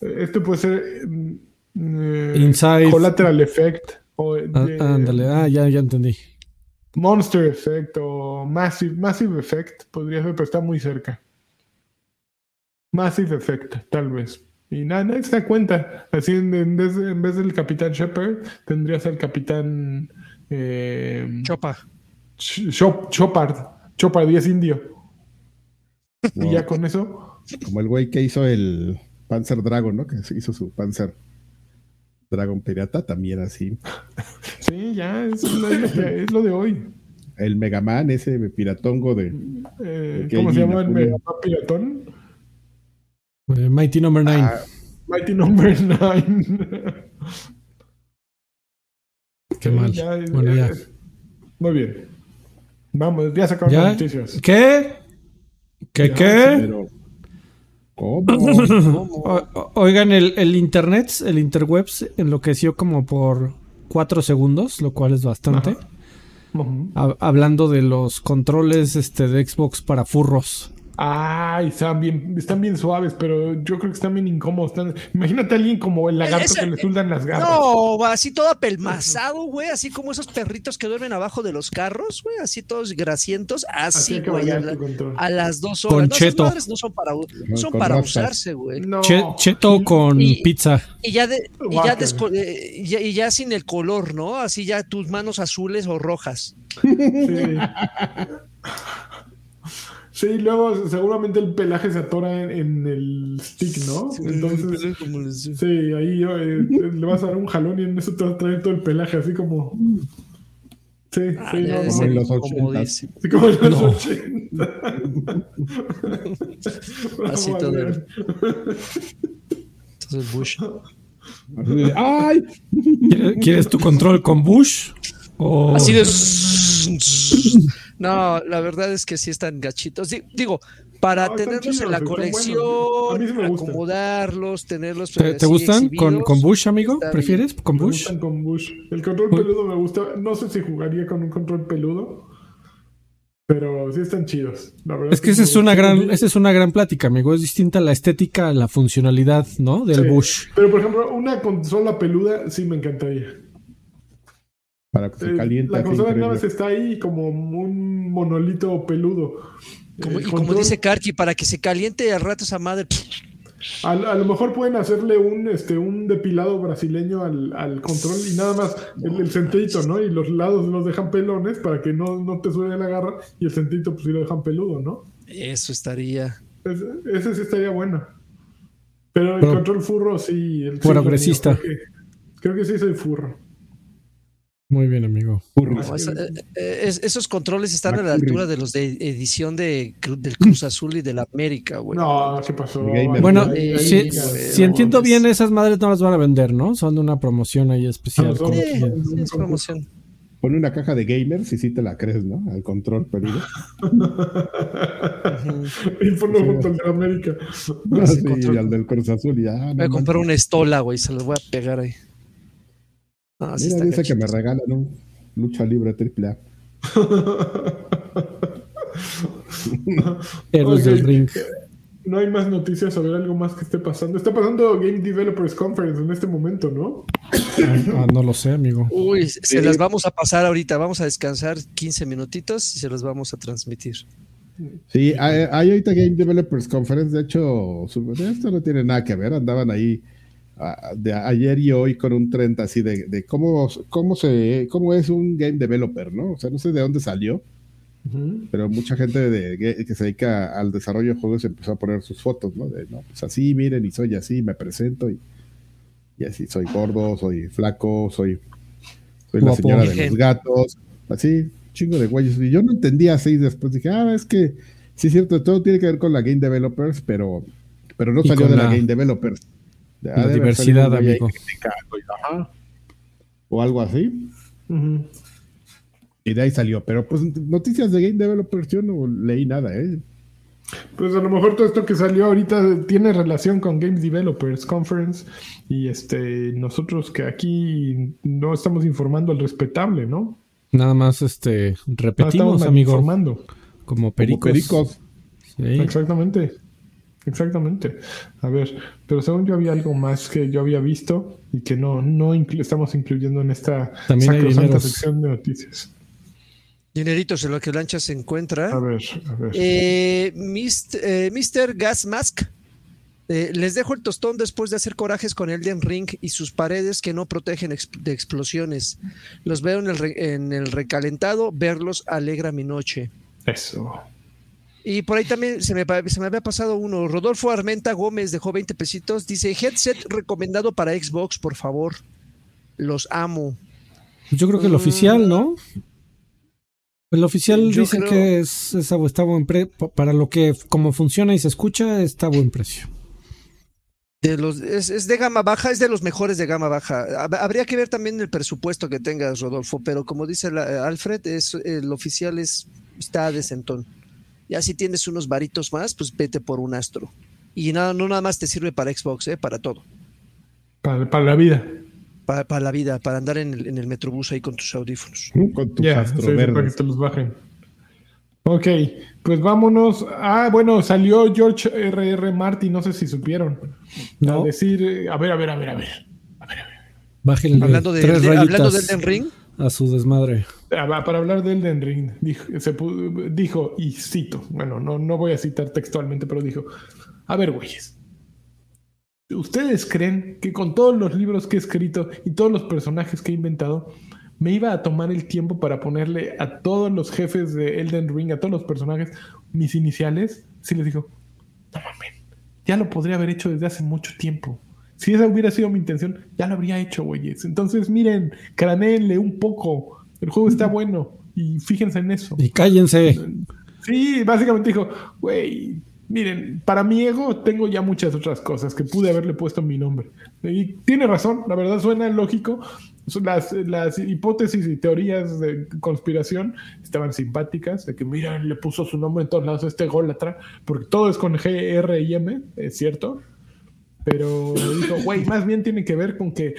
Este puede ser. mm, eh, Inside. Collateral Effect. O Ah, ándale, ah, ya, ya entendí. Monster Effect o Massive, Massive Effect podría ser, pero está muy cerca. Massive Effect, tal vez. Y nada, nadie se da cuenta. Así en, en vez, en vez del Capitán Shepard, tendrías al Capitán eh, Chopa. Ch- Chop- Chopard. Chopard y es indio. Y ya con eso. Como el güey que hizo el Panzer Dragon, ¿no? Que hizo su Panzer Dragon Pirata, también así. Sí, ya es, lo- es lo, que- es lo de hoy. El Mega Man, ese piratongo de. Eh, Ok, ¿Cómo se llama el Napoleón. Mega Man Piratón? Eh, Mighty Number 9. Ah, Mighty Number 9. Qué mal. Bueno, ya. Muy bien. Vamos, ya sacaron ¿Ya? las noticias. ¿Qué? ¿Qué Ya, qué? pero. ¿Cómo? O- o- oigan, el, el internet, el interwebs enloqueció como por cuatro segundos, lo cual es bastante. Ajá. Ha- hablando de los controles este, de Xbox para furros. Ay, están bien, están bien suaves, pero yo creo que están bien incómodos. están- Imagínate a alguien como el lagarto Ese- que le sueldan las garras. No, así todo apelmazado, güey, así como esos perritos que duermen abajo de los carros, güey, así todos grasientos, así, güey, a, la- las dos horas. Con no, cheto. madres no son para, son con para usarse, güey. No. Che- cheto con Y- pizza. Y ya, de, y, ya Guácala. desco- eh, y ya- y ya sin el color, ¿no? Así ya tus manos azules o rojas. Sí. Sí, luego seguramente el pelaje se atora en, en el stick, ¿no? Entonces, sí, ahí eh, le vas a dar un jalón y en eso te vas a traer todo el pelaje, así como. Sí, Ah, sí, no, Como en los incomodísimo. Sí, como en los No. 80. Así todo. Entonces, Bush. ¡Ay! ¿Quieres, quieres tu control con Bush? O... Así de. No, la verdad es que sí están gachitos. Di- Digo, para No, tenerlos en la colección, sí acomodarlos, tenerlos. ¿Te, eh, te gustan con, con Bush, amigo? ¿Prefieres con Me Bush? gustan con Bush. El control peludo me gusta. No sé si jugaría con un control peludo. Pero sí están chidos. La verdad Es que esa es una gran, esa es una gran plática, amigo. Es distinta la estética la funcionalidad, ¿no? Del Sí. Bush. Pero por ejemplo, una consola peluda sí me encantaría. Para que se Eh, caliente. la consola nada más está ahí como un monolito peludo. Como- El y como dice Karki, para que se caliente al rato esa madre. A, a lo mejor pueden hacerle un, este, un depilado brasileño al, al control y nada más el, el centrito, ¿no? Y los lados los dejan pelones para que no, no te suene la garra y el centrito pues sí lo dejan peludo, ¿no? Eso estaría. Ese, ese sí estaría bueno. Pero el Pero- control furro sí. El, sí, Progresista. Creo que, creo que sí soy furro. Muy bien, amigo. No, eh, eh, es- esos controles están a la altura de los de edición de, del Cruz Azul y del América, güey. No, ¿qué pasó? Bueno, ahí si, entiendo bien, esas madres no las van a vender, ¿no? Son de una promoción ahí especial. No, Sí, sí, es promoción. pone una caja de gamers y sí te la crees, ¿no? Al control perdido. y ponlo junto al de América. Ah, sí, y al del Cruz Azul. Y, ah, voy a comprar una estola, güey, se los voy a pegar ahí. No, sí Mira, dice que me regalan un lucha libre triple A. Héroes del ring. No hay más noticias sobre algo más que esté pasando. Está pasando Game Developers Conference en este momento, ¿no? Ah, no lo sé, amigo. Uy, se las vamos a pasar ahorita. Vamos a descansar 15 minutitos y se los vamos a transmitir. Sí, hay, ahorita Game Developers Conference. De hecho, esto no tiene nada que ver. Andaban ahí de ayer y hoy con un trend así de, cómo, cómo, se, cómo es un game developer, ¿no? O sea, no sé de dónde salió pero mucha gente de, que, se dedica al desarrollo de juegos empezó a poner sus fotos, ¿no? De, no, pues así, miren, y soy así, me presento y, y así, soy gordo, soy flaco, soy, soy la señora de los gatos, así, chingo de güeyes. Y yo no entendía así, después dije, ah, es que sí es cierto, todo tiene que ver con la Game Developers, pero, pero no salió de la, Game Developers. La diversidad, amigo. o algo así. Y de ahí salió. Pero pues noticias de Game Developers yo no leí nada, ¿eh? Pues a lo mejor todo esto que salió ahorita tiene relación con Game Developers Conference y este nosotros que aquí no estamos informando al respetable, ¿no? Nada más este repetimos, amigo. Informando. Como pericos. Exactamente. Exactamente. A ver, pero según yo había algo más que yo había visto y que no, no estamos incluyendo en esta También sección de noticias. Dineritos en lo que Lancha se encuentra. A ver, a ver. Eh, Mr. Gas Mask. Eh, les dejo el tostón después de hacer corajes con Elden Ring y sus paredes que no protegen de explosiones. Los veo en el, en el recalentado, verlos alegra mi noche. Eso. Y por ahí también se me, se me, había pasado uno. Rodolfo Armenta Gómez dejó 20 pesitos. Dice, headset recomendado para Xbox, por favor. Los amo. Yo creo que el oficial, ¿no? El oficial dice que es, está buen precio. Para lo que, como funciona y se escucha, está a buen precio. De los, es, de gama baja, es de los mejores de gama baja. Habría que ver también el presupuesto que tengas, Rodolfo, pero como dice Alfred, es, el oficial es, está de centón. Ya si tienes unos varitos más, pues vete por un astro. Y nada, no nada más te sirve para Xbox, ¿eh? para todo. para la vida para, la vida, para andar en el, en el, metrobús ahí con tus audífonos. Con tu yeah, para que te los bajen. Ok, pues vámonos. Ah, bueno, salió George R.R. R. Martin, no sé si supieron. ¿No? A decir, a ver, a ver, a ver, a ver. A ver, a ver. Bájenle hablando de, tres de, hablando del Elden Ring. A su desmadre. Ah, para hablar del Elden Ring, dijo, dijo, y cito, bueno, no, no voy a citar textualmente, pero dijo, a ver, güeyes, ¿Ustedes creen que con todos los libros que he escrito y todos los personajes que he inventado, me iba a tomar el tiempo para ponerle a todos los jefes de Elden Ring, a todos los personajes, mis iniciales? Si les digo, no mames, ya lo podría haber hecho desde hace mucho tiempo. Si esa hubiera sido mi intención, ya lo habría hecho, güeyes. Entonces, miren, craneenle un poco. El juego está bueno y fíjense en eso. Y cállense. Sí, básicamente dijo, güey, Miren, para mi ego tengo ya muchas otras cosas que pude haberle puesto mi nombre. Y tiene razón, la verdad suena lógico. Las, las hipótesis y teorías de conspiración estaban simpáticas, de que miren, le puso su nombre en todos lados este atrás, porque todo es con G, R y M, es cierto. Pero dijo, güey, más bien tiene que ver con que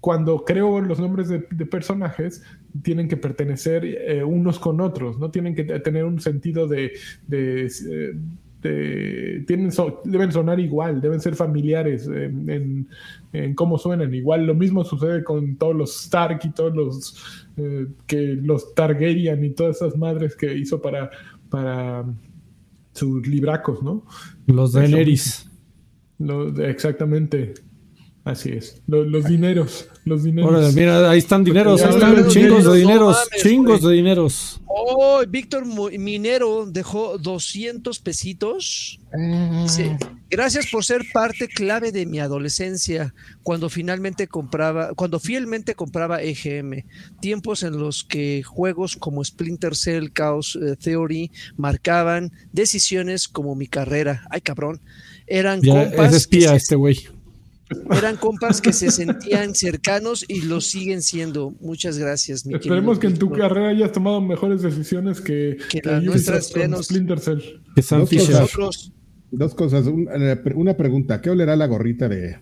cuando creo los nombres de, personajes, tienen que pertenecer eh, unos con otros, no tienen que tener un sentido de, de eh, tienen deben sonar igual, deben ser familiares en, cómo suenan. Igual lo mismo sucede con todos los Stark y todos los eh, que los Targaryen y todas esas madres que hizo para, para sus libracos, ¿no? Los Daenerys. exactamente. Así es. Los, dineros. Los dineros. mira, ahí están dineros. Ahí están chingos de dineros. chingos de dineros. Oh, Víctor Minero dejó 200 pesitos. Gracias por ser parte clave de mi adolescencia cuando finalmente compraba, cuando fielmente compraba EGM. Tiempos en los que juegos como Splinter Cell, Chaos eh, Theory marcaban decisiones como mi carrera. Ay, cabrón. Eran compas. Es espía este güey. Eran compas que se sentían cercanos y lo siguen siendo. Muchas gracias, mi Esperemos que en tu carrera hayas tomado mejores decisiones que, Que que las nuestras menos. Splinter Cell. Que Sam Dos Fisher. cosas. Nosotros, Dos cosas. Un- eh, Una pregunta. ¿Qué olerá la gorrita de,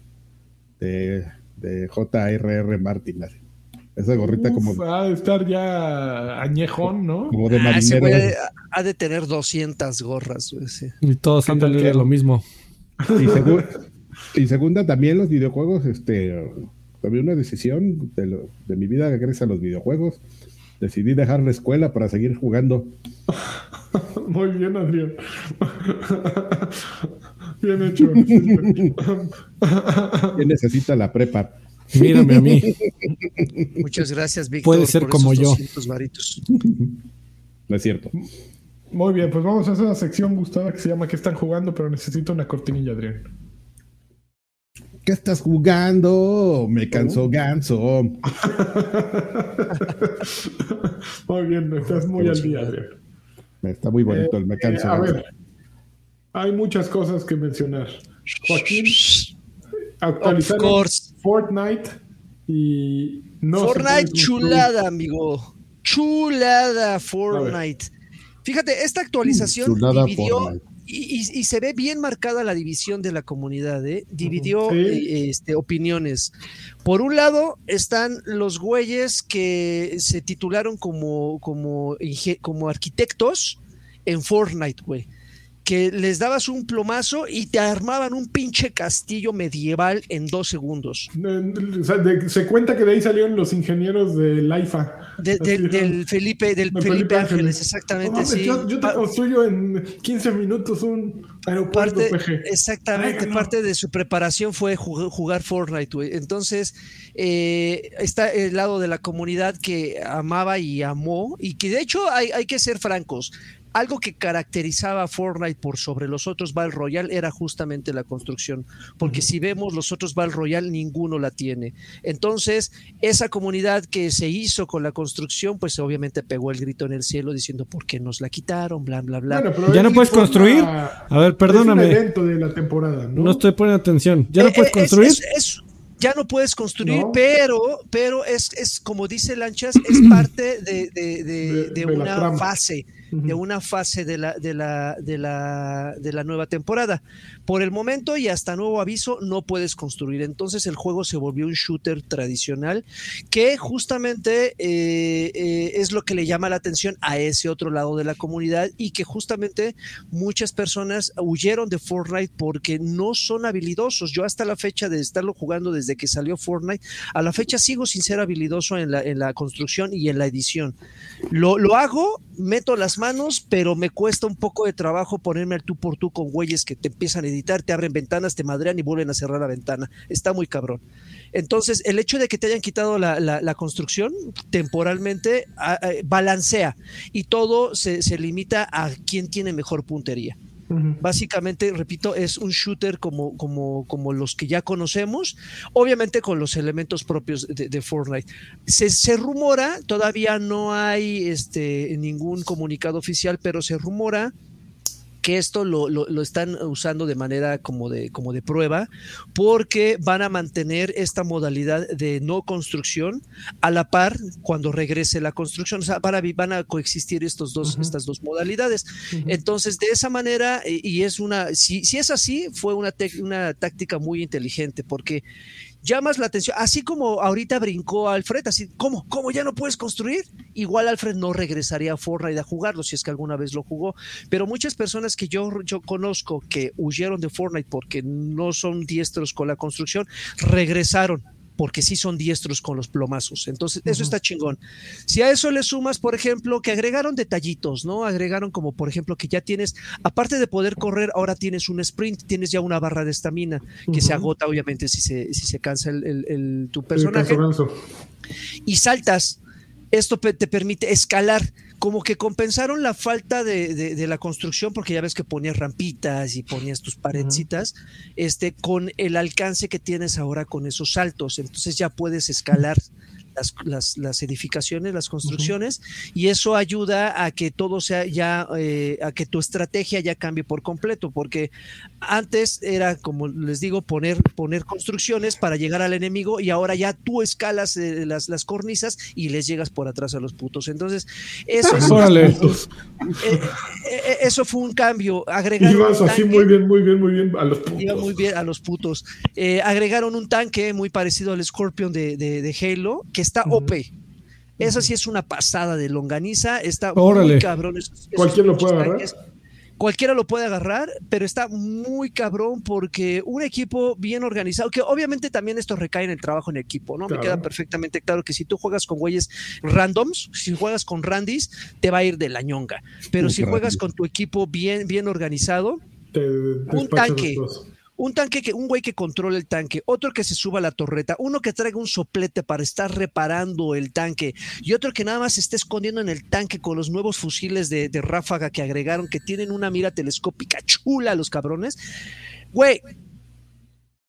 de, de J.R.R. Martin? Esa gorrita como, ha de estar ya añejón, ¿no? como de ah, ese güey marinero. ha de tener 200 gorras. güey, sí. Y todos han de lo mismo. Y, segu- y segunda, también los videojuegos, este, tomé una decisión de, lo- de mi vida gracias a los videojuegos. Decidí dejar la escuela para seguir jugando. Muy bien, Adrián. bien hecho. ¿Quién necesita la prepa? Mírame a mí. Muchas gracias, Víctor. Puede ser por como esos yo. 200 varitos. No es cierto. Muy bien, pues vamos a hacer una sección gustada que se llama ¿Qué están jugando? Pero necesito una cortinilla, Adrián. ¿Qué estás jugando? Me cansó ganso. Muy bien, estás muy al día, Adrián. Está muy bonito Eh, el me canso eh, a ganso. ver, hay muchas cosas que mencionar. Joaquín, course. Fortnite y no Fortnite chulada, amigo. Chulada Fortnite. Fíjate, esta actualización Chulada dividió Fortnite. Y, y- y se ve bien marcada la división de la comunidad, ¿eh? Dividió Sí. eh, este, opiniones. Por un lado están los güeyes que se titularon como, como, como arquitectos en Fortnite, güey. Que les dabas un plomazo y te armaban un pinche castillo medieval en dos segundos. Se cuenta que de ahí salieron los ingenieros del AIFA. De- del- del Felipe, del De Felipe, Ángeles, exactamente, No mames, sí. Yo, yo te Pa- construyo en 15 minutos un aeropuerto parte, PG. exactamente, parte de su preparación fue jugar, jugar Fortnite. Entonces, eh, está el lado de la comunidad que amaba y amó, y que de hecho hay, hay que ser francos. Algo que caracterizaba a Fortnite por sobre los otros Battle Royale era justamente la construcción, porque si vemos los otros Battle Royale, ninguno la tiene. Entonces, esa comunidad que se hizo con la construcción, pues obviamente pegó el grito en el cielo diciendo, ¿por qué nos la quitaron? Bla, bla, bla. Bueno, ¿Ya no es puedes una- construir? A ver, Es perdóname. un evento de la temporada, ¿no? No estoy poniendo atención. ¿Ya no Eh, puedes eh, construir? es- es- ya no puedes construir, No. pero, pero es, es como dice Lanchas, es parte de, de- de- De- de de la una trama. fase, de una fase de la, de la, de la, de la nueva temporada. Por el momento y hasta nuevo aviso, no puedes construir. Entonces el juego se volvió un shooter tradicional que justamente eh, eh, es lo que le llama la atención a ese otro lado de la comunidad y que justamente muchas personas huyeron de Fortnite porque no son habilidosos. Yo hasta la fecha de estarlo jugando desde que salió Fortnite, a la fecha sigo sin ser habilidoso en la, construcción y en la edición. Lo, lo hago, meto las manos, pero me cuesta un poco de trabajo ponerme al tú por tú con güeyes que te empiezan a editar, te abren ventanas, te madrean y vuelven a cerrar la ventana. Está muy cabrón. Entonces, el hecho de que te hayan quitado la, la- la construcción temporalmente balancea y todo se, se limita a quién tiene mejor puntería. Básicamente, repito, es un shooter como, como, como los que ya conocemos, obviamente con los elementos propios de, de Fortnite. Se, se rumora, todavía no hay este, ningún comunicado oficial, pero se rumora que esto lo, lo- lo están usando de manera como de, como de prueba, porque van a mantener esta modalidad de no construcción a la par cuando regrese la construcción. O sea, van a, van a coexistir estos dos, estas dos modalidades. Entonces, de esa manera, eh, y es una, si, si es así, fue una, una táctica muy inteligente, porque llamas la atención, así como ahorita brincó Alfred, así, ¿cómo? ¿Cómo ya no puedes construir? Igual Alfred no regresaría a Fortnite a jugarlo si es que alguna vez lo jugó, pero muchas personas que yo, yo conozco que huyeron de Fortnite porque no son diestros con la construcción, regresaron porque sí son diestros con los plomazos. Entonces, eso está chingón. Si a eso le sumas, por ejemplo, que agregaron detallitos, ¿no? Agregaron como, por ejemplo, que ya tienes, aparte de poder correr, ahora tienes un sprint, tienes ya una barra de estamina, que se agota, obviamente, si se, si se cansa el, el- el- tu personaje y saltas. Esto te permite escalar, como que compensaron la falta de, de- de la construcción, porque ya ves que ponías rampitas y ponías tus paredcitas, este, con el alcance que tienes ahora con esos saltos. Entonces ya puedes escalar las, las, las, edificaciones, las construcciones, y eso ayuda a que todo sea ya, eh, a que tu estrategia ya cambie por completo, porque antes era, como les digo, poner, poner construcciones para llegar al enemigo y ahora ya tú escalas eh, las, las cornisas y les llegas por atrás a los putos. Entonces, eso es... Eh, eso fue un cambio. Agregaron así muy bien, muy bien, muy bien a los putos. Iba muy bien a los putos. agregaron un tanque muy parecido al Scorpion de, de, Halo, que está OP. Esa sí es una pasada de longaniza, está muy cabrón. Cualquiera lo puede agarrar. Cualquiera lo puede agarrar, pero está muy cabrón porque un equipo bien organizado, que obviamente también esto recae en el trabajo en equipo, ¿no? Me queda perfectamente claro que si tú juegas con güeyes randoms, si juegas con randis, te va a ir de la ñonga. Pero si juegas con tu equipo bien, bien organizado, un tanque, un tanque que, un güey que controle el tanque, otro que se suba a la torreta, uno que traiga un soplete para estar reparando el tanque y otro que nada más se esté escondiendo en el tanque con los nuevos fusiles de, de ráfaga que agregaron, que tienen una mira telescópica chula los cabrones. Güey,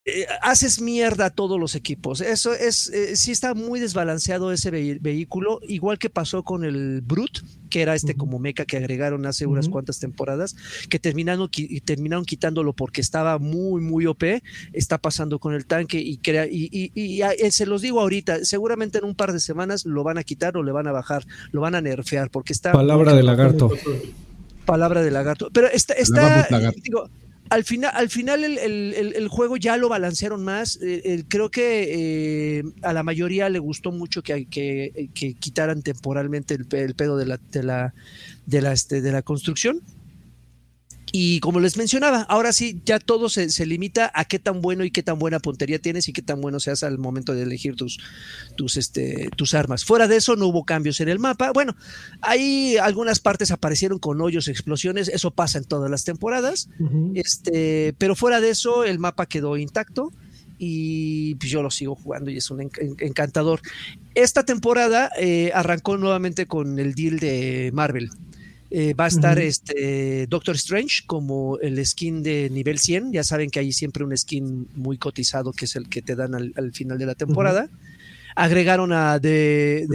eh, haces mierda a todos los equipos. Eso es, eh, sí está muy desbalanceado ese vehículo, igual que pasó con el Brute, que era este como meca que agregaron hace unas cuantas temporadas, que terminaron, terminaron quitándolo porque estaba muy, muy OP. Está pasando con el tanque y, crea, y, y, eh, se los digo ahorita, seguramente en un par de semanas lo van a quitar o le van a bajar, lo van a nerfear porque está... Palabra de lagarto. Palabra de lagarto. Pero está, está al final, al final el, juego ya lo balancearon más. Eh, creo que eh, a la mayoría le gustó mucho que, que, quitaran temporalmente el, pedo de la, de la, de la, este, de la construcción. Y como les mencionaba, ahora sí, ya todo se, limita a qué tan bueno y qué tan buena puntería tienes y qué tan bueno seas al momento de elegir tus, tus, este, tus armas. Fuera de eso, no hubo cambios en el mapa. Bueno, ahí algunas partes aparecieron con hoyos, explosiones, eso pasa en todas las temporadas. este, pero fuera de eso, el mapa quedó intacto y pues, yo lo sigo jugando y es un encantador. Esta temporada eh, arrancó nuevamente con el deal de Marvel. Eh, va a estar este Doctor Strange como el skin de nivel 100. Ya saben que hay siempre un skin muy cotizado que es el que te dan al, final de la temporada. Agregaron a The,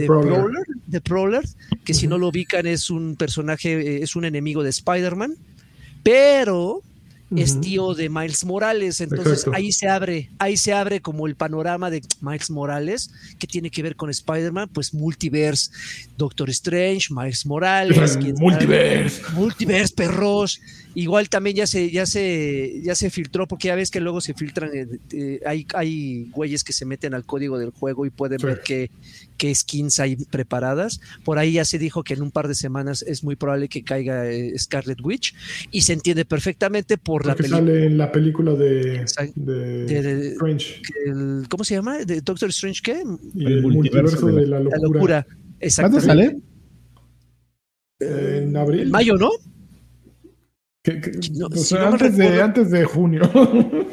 Prowler, que si no lo ubican es un personaje, eh, es un enemigo de Spider-Man. Pero es tío de Miles Morales. Entonces ahí se abre, ahí se abre como el panorama de Miles Morales, que tiene que ver con Spider-Man, pues multiverse, Doctor Strange, Miles Morales, multiverse, multiverse, perros. Igual también ya se, ya se, ya se filtró, porque ya ves que luego se filtran, eh, hay, hay güeyes que se meten al código del juego y pueden ver qué, qué skins hay preparadas. Por ahí ya se dijo que en un par de semanas es muy probable que caiga eh, Scarlet Witch y se entiende perfectamente por la película. sale en la película de, Strange. ¿Cómo se llama? ¿De Doctor Strange qué? el, multiverso, de la locura. La locura. ¿Cuándo sale? en abril. En mayo, ¿no? Antes, de, antes de junio.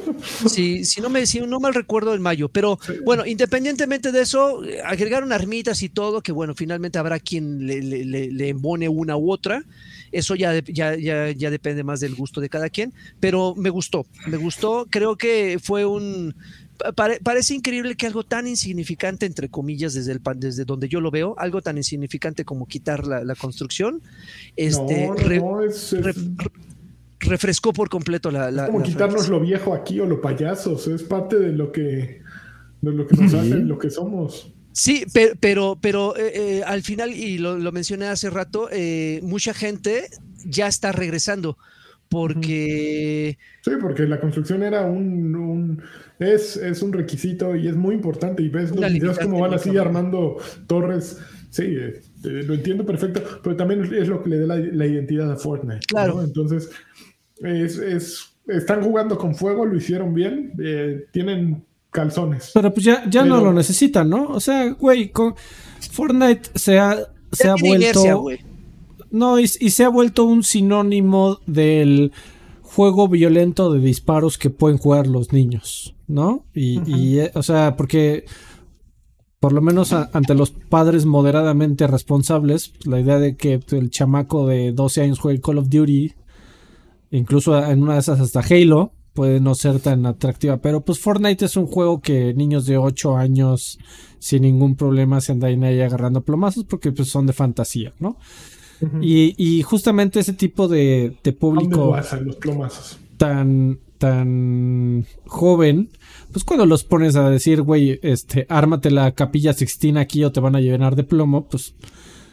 Sí, si no me si no mal recuerdo en mayo, pero bueno, independientemente de eso, agregaron armitas y todo, que bueno, finalmente habrá quien le, le, embone una u otra. Eso ya, ya, ya, ya, depende más del gusto de cada quien, pero me gustó, me gustó. Creo que fue un. parece increíble que algo tan insignificante, entre comillas, desde, el, desde donde yo lo veo, algo tan insignificante como quitar la, construcción, este, no, es, refrescó por completo la. Es como quitarnos lo viejo aquí o lo payasos. Es parte de lo que, de lo que nos hace lo que somos. Sí, pero, pero, pero eh, eh, al final, y lo, mencioné hace rato, eh, mucha gente ya está regresando porque... Sí, porque la construcción era un... es, es, un requisito y es muy importante y ves los videos como van así armando torres. Sí, lo entiendo perfecto, pero también es lo que le da la, identidad a Fortnite. Claro. Entonces, es, están jugando con fuego, lo hicieron bien, eh, tienen calzones. Pero pues ya, ya no lo necesitan, ¿no? O sea, güey, con Fortnite se ha, se ha vuelto... no, y, se ha vuelto un sinónimo del juego violento de disparos que pueden jugar los niños, ¿no? Y, eh, o sea, porque por lo menos ante los padres moderadamente responsables, la idea de que el chamaco de 12 años juegue Call of Duty incluso en una de esas hasta Halo, puede no ser tan atractiva. Pero pues Fortnite es un juego que niños de 8 años sin ningún problema se andan ahí agarrando plomazos porque pues son de fantasía, ¿no? y, y, justamente ese tipo de, de público los plomazos? tan tan joven, pues cuando los pones a decir, güey, este, ármate la capilla sixtina aquí o te van a llenar de plomo, pues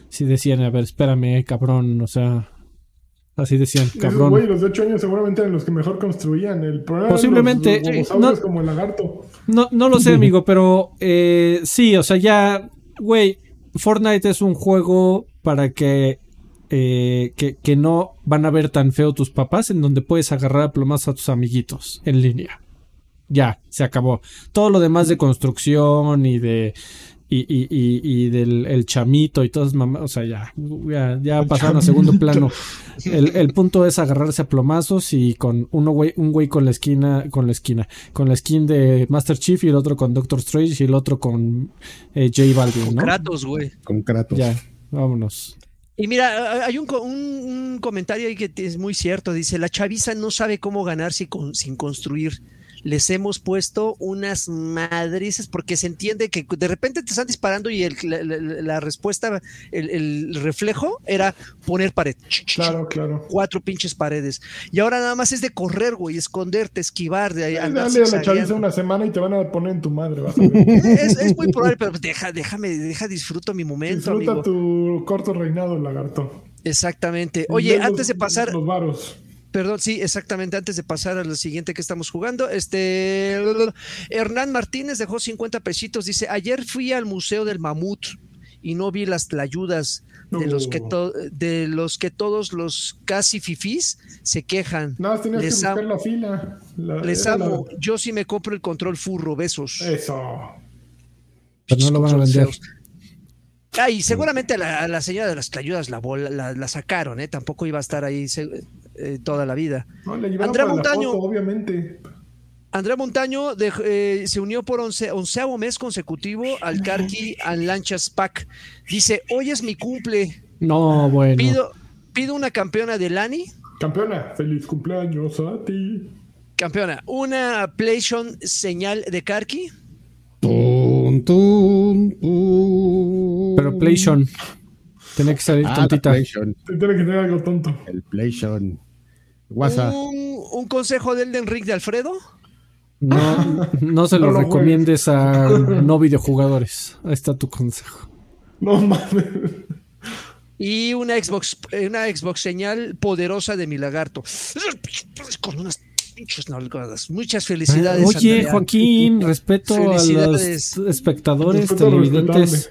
sí decían, a ver, espérame, cabrón, o sea, Así decían, cabrón. Güey, los de 8 años seguramente eran los que mejor construían. El problema Posiblemente. no, como el lagarto. No, no lo sé, amigo, pero eh, sí, o sea, ya, güey, Fortnite es un juego para que, eh, que, que, no van a ver tan feo tus papás, en donde puedes agarrar a plomas a tus amiguitos en línea. Ya, se acabó. Todo lo demás de construcción y de y, y, y, y del el chamito y todas mamás, o sea, ya, ya, ya pasaron a segundo plano. El, el, punto es agarrarse a plomazos y con uno güey, un güey con la esquina, con la esquina, con la skin de Master Chief y el otro con Doctor Strange y el otro con eh, J Balvin, ¿no? Con Kratos, güey. Con Kratos. Ya, vámonos. Y mira, hay un, un, un, comentario ahí que es muy cierto. Dice, la chaviza no sabe cómo ganarse con, sin construir les hemos puesto unas madrices porque se entiende que de repente te están disparando y el, la, respuesta, el, reflejo era poner pared. Claro, claro. Cuatro pinches paredes. Y ahora nada más es de correr, güey, esconderte, esquivar. De, Dale a la chaviza una semana y te van a poner en tu madre. es, muy probable, pero deja, déjame, deja, disfruto mi momento. Disfruta tu corto reinado, lagarto. Exactamente. Oye, antes de pasar. Los varos. Perdón, sí, exactamente. Antes de pasar a lo siguiente que estamos jugando, este Hernán Martínez dejó 50 pesitos. Dice: Ayer fui al Museo del Mamut y no vi las tlayudas de los que de los que todos los casi fifís se quejan. No, tenías les que buscar la fila. les amo. Yo sí me compro el control furro. Besos. Eso. Pero no lo van a vender. Ah, y seguramente a la, señora de las tlayudas la, la, la, sacaron, ¿eh? Tampoco iba a estar ahí. Eh, toda la vida. Andrea Montaño, obviamente. Andrea Montaño eh, se unió por once, onceavo mes consecutivo al Carqui and Lanchas Pack. Dice, hoy es mi cumple. No, bueno. Pido, pido una campeona de Lani. Campeona, feliz cumpleaños a ti. Campeona, una PlayStation señal de Karki. Pero PlayStation. Tiene que salir ah, tontita. Tiene que tener algo tonto. El PlayStation. ¿Un, consejo del Elden Ring de Alfredo? No, no se lo recomiendes a no videojugadores. Ahí está tu consejo. No mames. Y una Xbox, una Xbox señal poderosa de mi lagarto. Con unas pinches nalgadas. Muchas felicidades. Oye, Joaquín, respeto a los espectadores televidentes.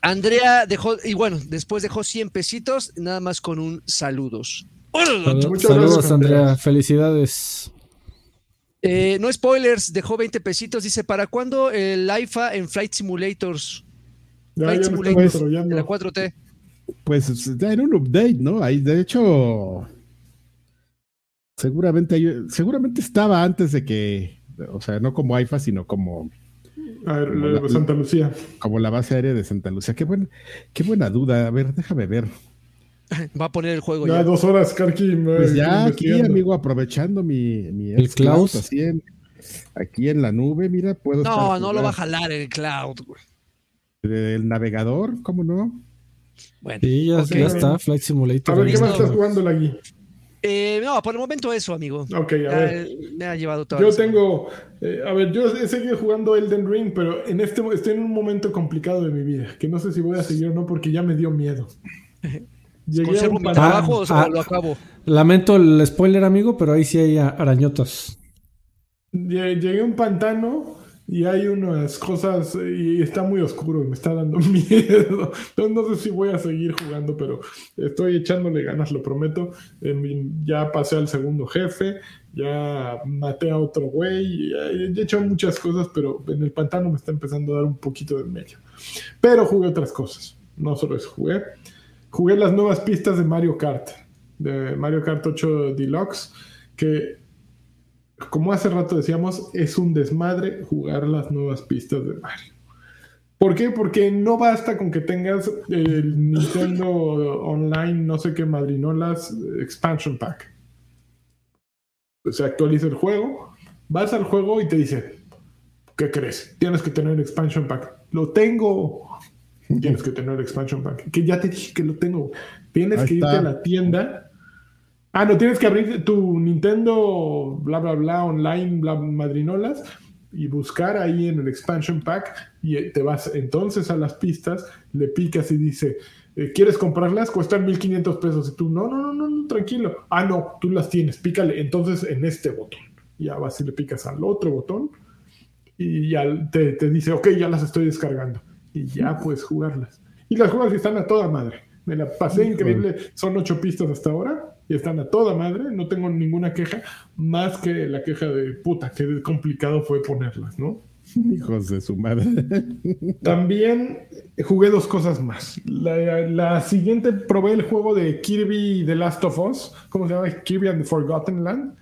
Andrea dejó, y bueno, después dejó 100 pesitos, nada más con un saludos. Saludos, Andrea. Felicidades. Eh, no spoilers, dejó 20 pesitos. Dice: ¿Para cuándo el IFA en Flight Simulators? Flight Simulators de la 4T. Pues en un update, ¿no? Ahí, de hecho, seguramente, seguramente estaba antes de que, o sea, no como IFA, sino como. Santa Lucía. Como la base aérea de Santa Lucía. Qué, qué buena duda. A ver, déjame ver. Va a poner el juego ya. dos horas, Karki. Pues ya aquí, amigo, aprovechando mi, mi el cloud. Así en, aquí en la nube, mira, puedo. No, no lo va a jalar el cloud, güey. El navegador, ¿cómo no? Bueno, sí, ya, está, Flight Simulator. A ver, ¿qué más estás jugando aquí? Eh, no, por el momento eso, amigo. Ok, a ver. Me ha llevado todo. Yo tengo. Eh, a ver, yo he seguido jugando Elden Ring, pero en este estoy en un momento complicado de mi vida. Que no sé si voy a seguir o no, porque ya me dio miedo. ¿Conservo mi trabajo o ah, lo acabo? Lamento el spoiler, amigo, pero ahí sí hay arañotas. Llegué a un pantano y hay unas cosas y está muy oscuro y me está dando miedo. Entonces no sé si voy a seguir jugando, pero estoy echándole ganas, lo prometo. Ya pasé al segundo jefe, ya maté a otro güey, he hecho muchas cosas, pero en el pantano me está empezando a dar un poquito de medio. Pero jugué otras cosas, no solo eso, jugué jugué las nuevas pistas de Mario Kart, de Mario Kart 8 Deluxe, que como hace rato decíamos, es un desmadre jugar las nuevas pistas de Mario. ¿Por qué? Porque no basta con que tengas el Nintendo Online, no sé qué madrinolas, Expansion Pack. se actualiza el juego, vas al juego y te dice, ¿qué crees? Tienes que tener expansion pack. Lo tengo. Tienes que tener expansion pack. Que ya te dije que lo tengo. Tienes Ahí que irte está. a la tienda. Ah, no, tienes que abrir tu Nintendo, bla, bla, bla, online, bla, madrinolas, y buscar ahí en el expansion pack. Y te vas entonces a las pistas, le picas y dice, eh, ¿quieres comprarlas? Cuestan 1500 pesos. Y tú, no, no, no, no, no, tranquilo. Ah, no, tú las tienes, pícale entonces en este botón. Ya vas y le picas al otro botón y ya te, te dice, ok, ya las estoy descargando. Y ya puedes jugarlas. Y las juegas y están a toda madre. Me la pasé Híjole. increíble. Son ocho pistas hasta ahora y están a toda madre. No tengo ninguna queja, más que la queja de puta, qué complicado fue ponerlas, ¿no? Hijos de su madre. También jugué dos cosas más. La, la siguiente probé el juego de Kirby The Last of Us. ¿Cómo se llama? Kirby and the Forgotten Land.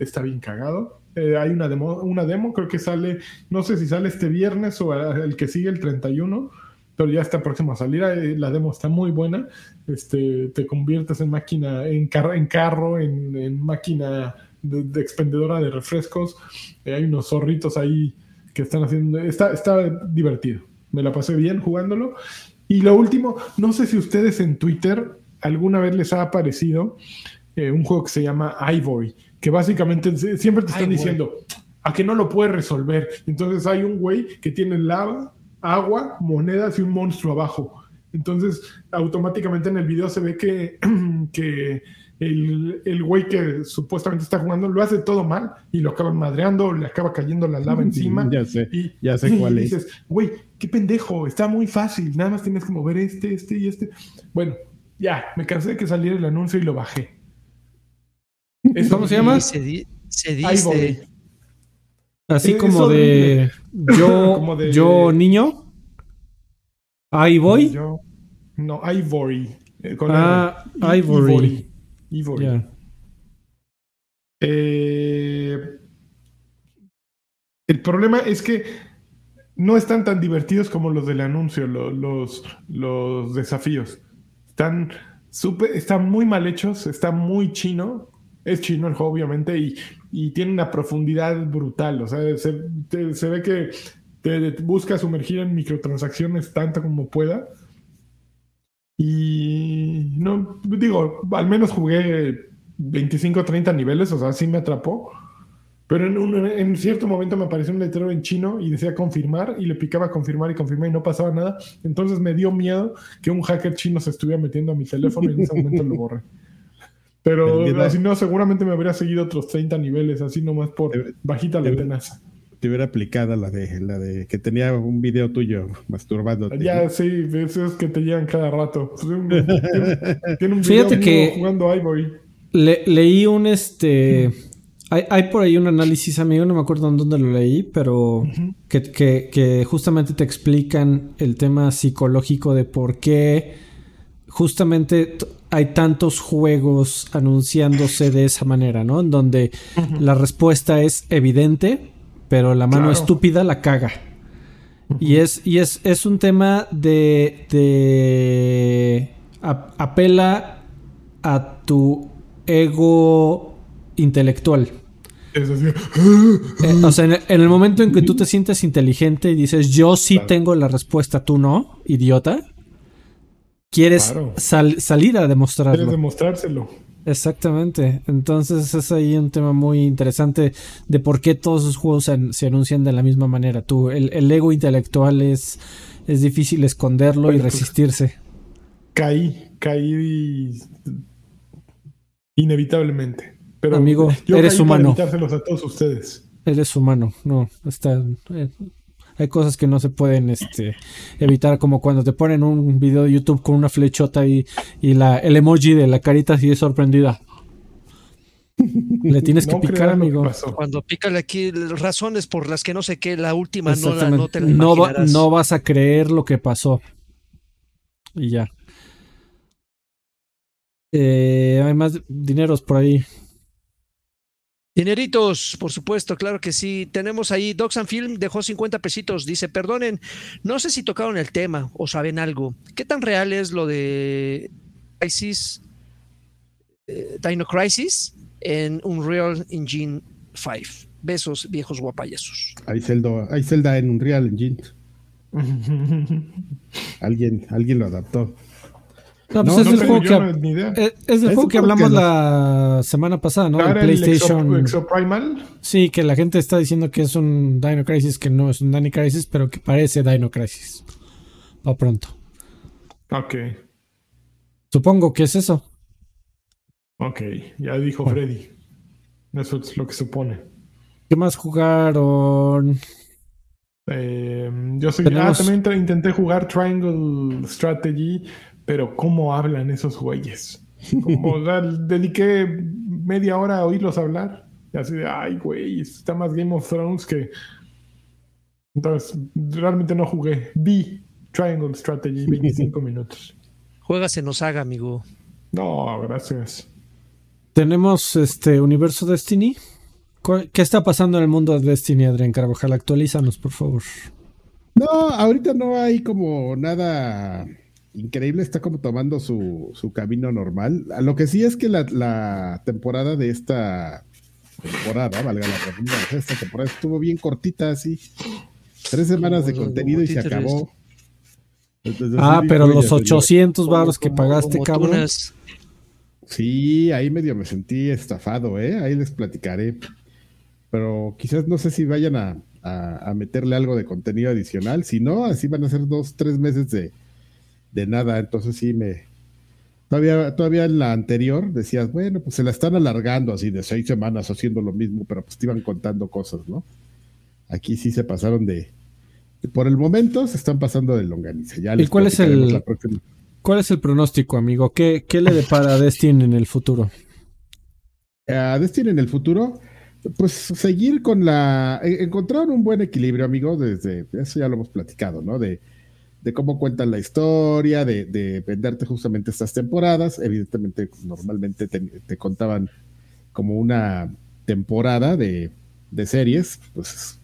Está bien cagado. Eh, hay una demo, una demo, creo que sale, no sé si sale este viernes o el que sigue el 31, pero ya está próximo a salir. La demo está muy buena. Este, te conviertes en máquina, en, car- en carro, en, en máquina de, de expendedora de refrescos. Eh, hay unos zorritos ahí que están haciendo. Está, está divertido. Me la pasé bien jugándolo. Y lo último, no sé si ustedes en Twitter alguna vez les ha aparecido eh, un juego que se llama Ivory, que básicamente siempre te están diciendo a que no lo puedes resolver. Entonces hay un güey que tiene lava, agua, monedas y un monstruo abajo. Entonces automáticamente en el video se ve que, que el, el güey que supuestamente está jugando lo hace todo mal y lo acaban madreando, le acaba cayendo la lava encima. ya sé, Y, ya sé cuál y es. dices, güey, qué pendejo, está muy fácil, nada más tienes que mover este, este y este. Bueno, ya, me cansé de que saliera el anuncio y lo bajé. Eso- ¿Cómo se llama? Se, di- se dice. Así como de yo, Como de- yo niño. Ahí voy. Yo- no, Ivory. eh, con Ah. I- Ivory. Ivory. Eh, el problema es que no están tan divertidos como los del anuncio, lo- los, los desafíos. Están, súper- están muy mal hechos, está muy chino. Es chino el juego, obviamente, y, y tiene una profundidad brutal. O sea, se, se ve que te busca sumergir en microtransacciones tanto como pueda. Y no, digo, al menos jugué 25 o 30 niveles, o sea, sí me atrapó. Pero en, un- en cierto momento me apareció un letrero en chino y decía confirmar y le picaba confirmar y confirmar y no pasaba nada. Entonces me dio miedo que un hacker chino se estuviera metiendo a mi teléfono y en ese momento lo borré. Pero si no, seguramente me habría seguido otros 30 niveles, así nomás por bajita la tenaza. Te hubiera aplicado la de la de que tenía un video tuyo masturbándote. Ya, sí, esos que te llegan cada rato. Tiene, tiene un video Fíjate que- jugando Ivory. Le- leí un este. Hay, hay por ahí un análisis, amigo, no me acuerdo en dónde lo leí, pero que, que- que justamente te explican el tema psicológico de por qué justamente hay tantos juegos anunciándose de esa manera, ¿no? En donde la respuesta es evidente, pero la mano Claro. estúpida la caga. Y es, y es, es un tema de, de a- apela a tu ego intelectual. Es así. Eh, o sea, en el, en el momento en que tú te sientes inteligente y dices, yo sí Claro. tengo la respuesta, tú no, idiota, quieres Claro. sal- salir a Quieres demostrarlo. demostrárselo. Exactamente. Entonces es ahí un tema muy interesante de por qué todos esos juegos se, an- se anuncian de la misma manera. Tú, el, el ego intelectual es, es difícil esconderlo y pues- resistirse. Caí, caí inevitablemente. Pero Amigo, yo eres caí para humano. evitárselos a todos ustedes. Eres humano, no, está... eh, hay cosas que no se pueden este, evitar, como cuando te ponen un video de YouTube con una flechota y, y la, el emoji de la carita así de sorprendida. Le tienes que No picar, que amigo. pasó. Cuando pícale aquí razones por las que no sé qué, la última no, la, no te la No va- no vas a creer lo que pasó. Y ya. Eh, hay más dineros por ahí. Dineritos, por supuesto, claro que sí. Tenemos ahí, Docs and Film dejó 50 pesitos. Dice, perdonen, no sé si tocaron el tema o saben algo. ¿Qué tan real es lo de Crisis, eh, Dino Crisis? en Unreal Engine 5. Besos, viejos guapayasos. Hay Zelda, hay Zelda en Unreal Engine. alguien, alguien lo adaptó. No, pues No, es no el juego que, no- ni idea. es el Es juego un que juego hablamos que la semana pasada, ¿no? De Ahora el PlayStation. Exo- Exoprimal. Sí, que la gente está diciendo que es un Dino Crisis, que no es un Dino Crisis, pero que parece Dino Crisis. Va pronto. Ok, Supongo que es eso. ok, ya dijo Freddy. Eso es lo que supone. ¿Qué más jugaron? Eh, yo soy, ah, también intenté jugar Triangle Strategy, pero ¿cómo hablan esos güeyes? Como, o sea, dediqué media hora a oírlos hablar. Y así de, ay, güey, está más Game of Thrones que. Entonces, realmente no jugué. Vi Triangle Strategy 25 minutos. Juegas en Osaga, amigo. No, gracias. Tenemos este universo Destiny. ¿Cuál- ¿Qué está pasando en el mundo de Destiny, Adrián Carvajal? Actualízanos, por favor. No, ahorita no hay como nada increíble, está como tomando su, su camino normal. Lo que sí es que la, la temporada de esta temporada, valga la redundancia, esta temporada estuvo bien cortita, así. Tres semanas de contenido y se acabó. Entonces, Ah, sí, pero los señor, 800 baros que pagaste, cabrón. Sí, ahí medio me sentí estafado, ¿eh? Ahí les platicaré. Pero quizás no sé si vayan a, a- a meterle algo de contenido adicional. Si no, así van a ser dos, tres meses de, de nada. Entonces sí me... Todavía, todavía en la anterior decías, bueno, pues se la están alargando así de seis semanas haciendo lo mismo, pero pues te iban contando cosas, ¿no? Aquí sí se pasaron de... Por el momento se están pasando de longaniza. Ya les cuál es el-. ¿Cuál es el pronóstico, amigo? ¿Qué, qué le depara a Destiny en el futuro? a Destiny en el futuro, pues seguir con la. e- Encontraron un buen equilibrio, amigo, desde. Eso ya lo hemos platicado, ¿no? De, de cómo cuentan la historia, de, de venderte justamente estas temporadas. Evidentemente, pues, normalmente te, contaban como una temporada de, de series, pues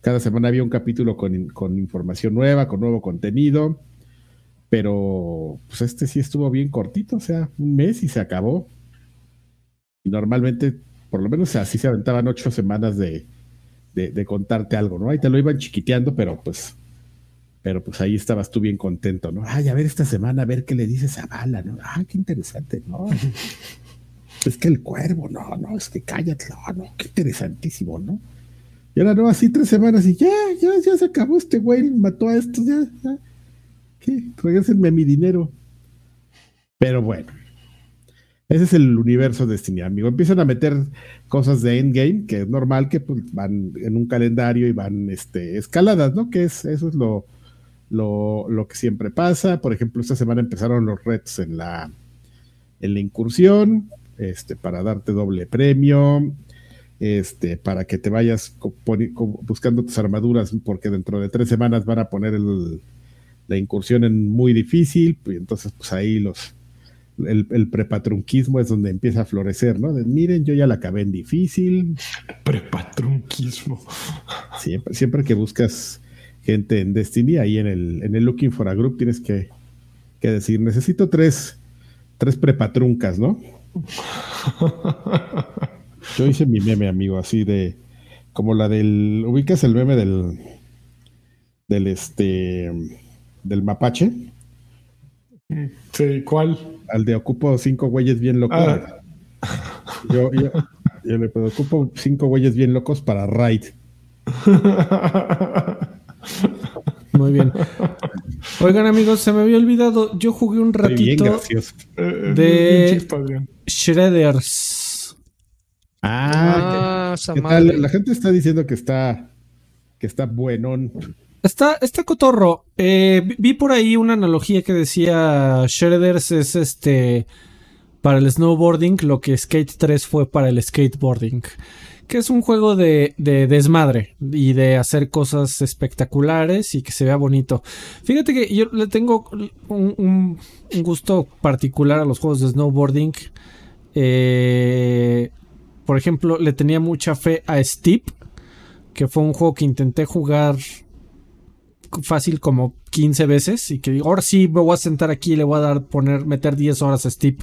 cada semana había un capítulo con, con información nueva, con nuevo contenido, pero pues este sí estuvo bien cortito, o sea, un mes y se acabó. Y normalmente, por lo menos así se aventaban ocho semanas de, de, de contarte algo, ¿no? Ahí te lo iban chiquiteando, pero pues, pero pues ahí estabas tú bien contento, ¿no? Ay, a ver esta semana, a ver qué le dices a Bala, ¿no? Ah, qué interesante, ¿no? es que el cuervo, no, no, es que cállate, no, no, qué interesantísimo, ¿no? Y ahora no, así tres semanas y ya, ya, ya se acabó este güey, mató a estos, ya, ya. ¿Qué? Regrésenme mi dinero. Pero bueno. Ese es el universo de Destiny, amigo. Empiezan a meter cosas de endgame, que es normal que pues, van en un calendario y van este, escaladas, ¿no? Que es, eso es lo, lo, lo que siempre pasa. Por ejemplo, esta semana empezaron los retos en la, en la incursión, este, para darte doble premio, este, para que te vayas buscando tus armaduras, porque dentro de tres semanas van a poner el- la incursión en muy difícil, y entonces pues ahí los el, el prepatrunquismo es donde empieza a florecer, ¿no? De, miren, yo ya la acabé en difícil. Prepatrunquismo. Siempre, siempre que buscas gente en Destiny, ahí en el, en el Looking for a Group tienes que, que decir, necesito tres, tres prepatruncas, ¿no? Yo hice mi meme, amigo, así de, como la del, ubicas el meme del, del este, del mapache, Sí, ¿cuál? al de ocupo cinco güeyes bien locos. Ah. Yo, yo, yo le ocupo cinco güeyes bien locos para raid. Muy bien. Oigan, amigos, se me había olvidado. Yo jugué un bien ratito. Eh, De- bien Adrián. Shredders. Ah, Ah, ¿qué tal? La gente está diciendo que está, que está buenón. Está, está cotorro. Eh, vi- vi por ahí una analogía que decía Shredders es este para el snowboarding lo que Skate 3 fue para el skateboarding. Que es un juego de, de desmadre y de hacer cosas espectaculares y que se vea bonito. Fíjate que yo le tengo un gusto particular a los juegos de snowboarding. Eh, por ejemplo, le tenía mucha fe a Steep, que fue un juego que intenté jugar fácil como 15 veces y que digo, ahora sí me voy a sentar aquí y le voy a dar poner meter 10 horas a Steep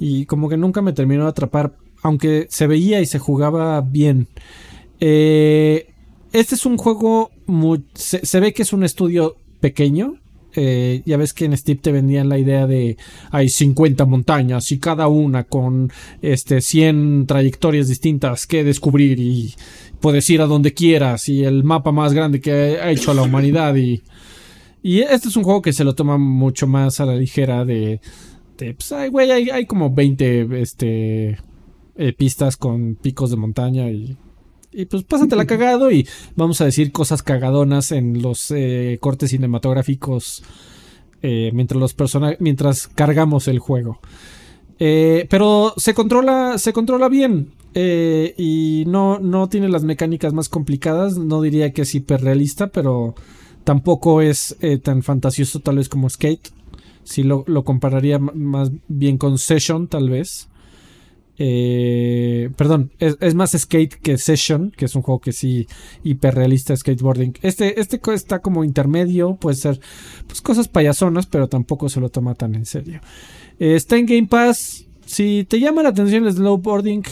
y como que nunca me terminó de atrapar aunque se veía y se jugaba bien. Eh, este es un juego, se, ve que es un estudio pequeño. Eh, ya ves que en Steam te vendían la idea de hay 50 montañas y cada una con este 100 trayectorias distintas que descubrir y puedes ir a donde quieras y el mapa más grande que ha hecho la humanidad y, y este es un juego que se lo toma mucho más a la ligera de, pues, güey, hay, hay, como 20 este, eh, pistas con picos de montaña y y pues pásatela cagado y vamos a decir cosas cagadonas en los eh, cortes cinematográficos eh, mientras los mientras cargamos el juego. Pero se controla, se controla bien y no, no tiene las mecánicas más complicadas. No diría que es hiperrealista, pero tampoco es tan fantasioso tal vez como Skate. Si lo, lo compararía más bien con Session, tal vez. Eh, perdón, es, más skate que Session, que es un juego que sí hiperrealista skateboarding. Este, este está como intermedio, puede ser pues cosas payasonas, pero tampoco se lo toma tan en serio. Eh, está en Game Pass. Si te llama la atención el snowboarding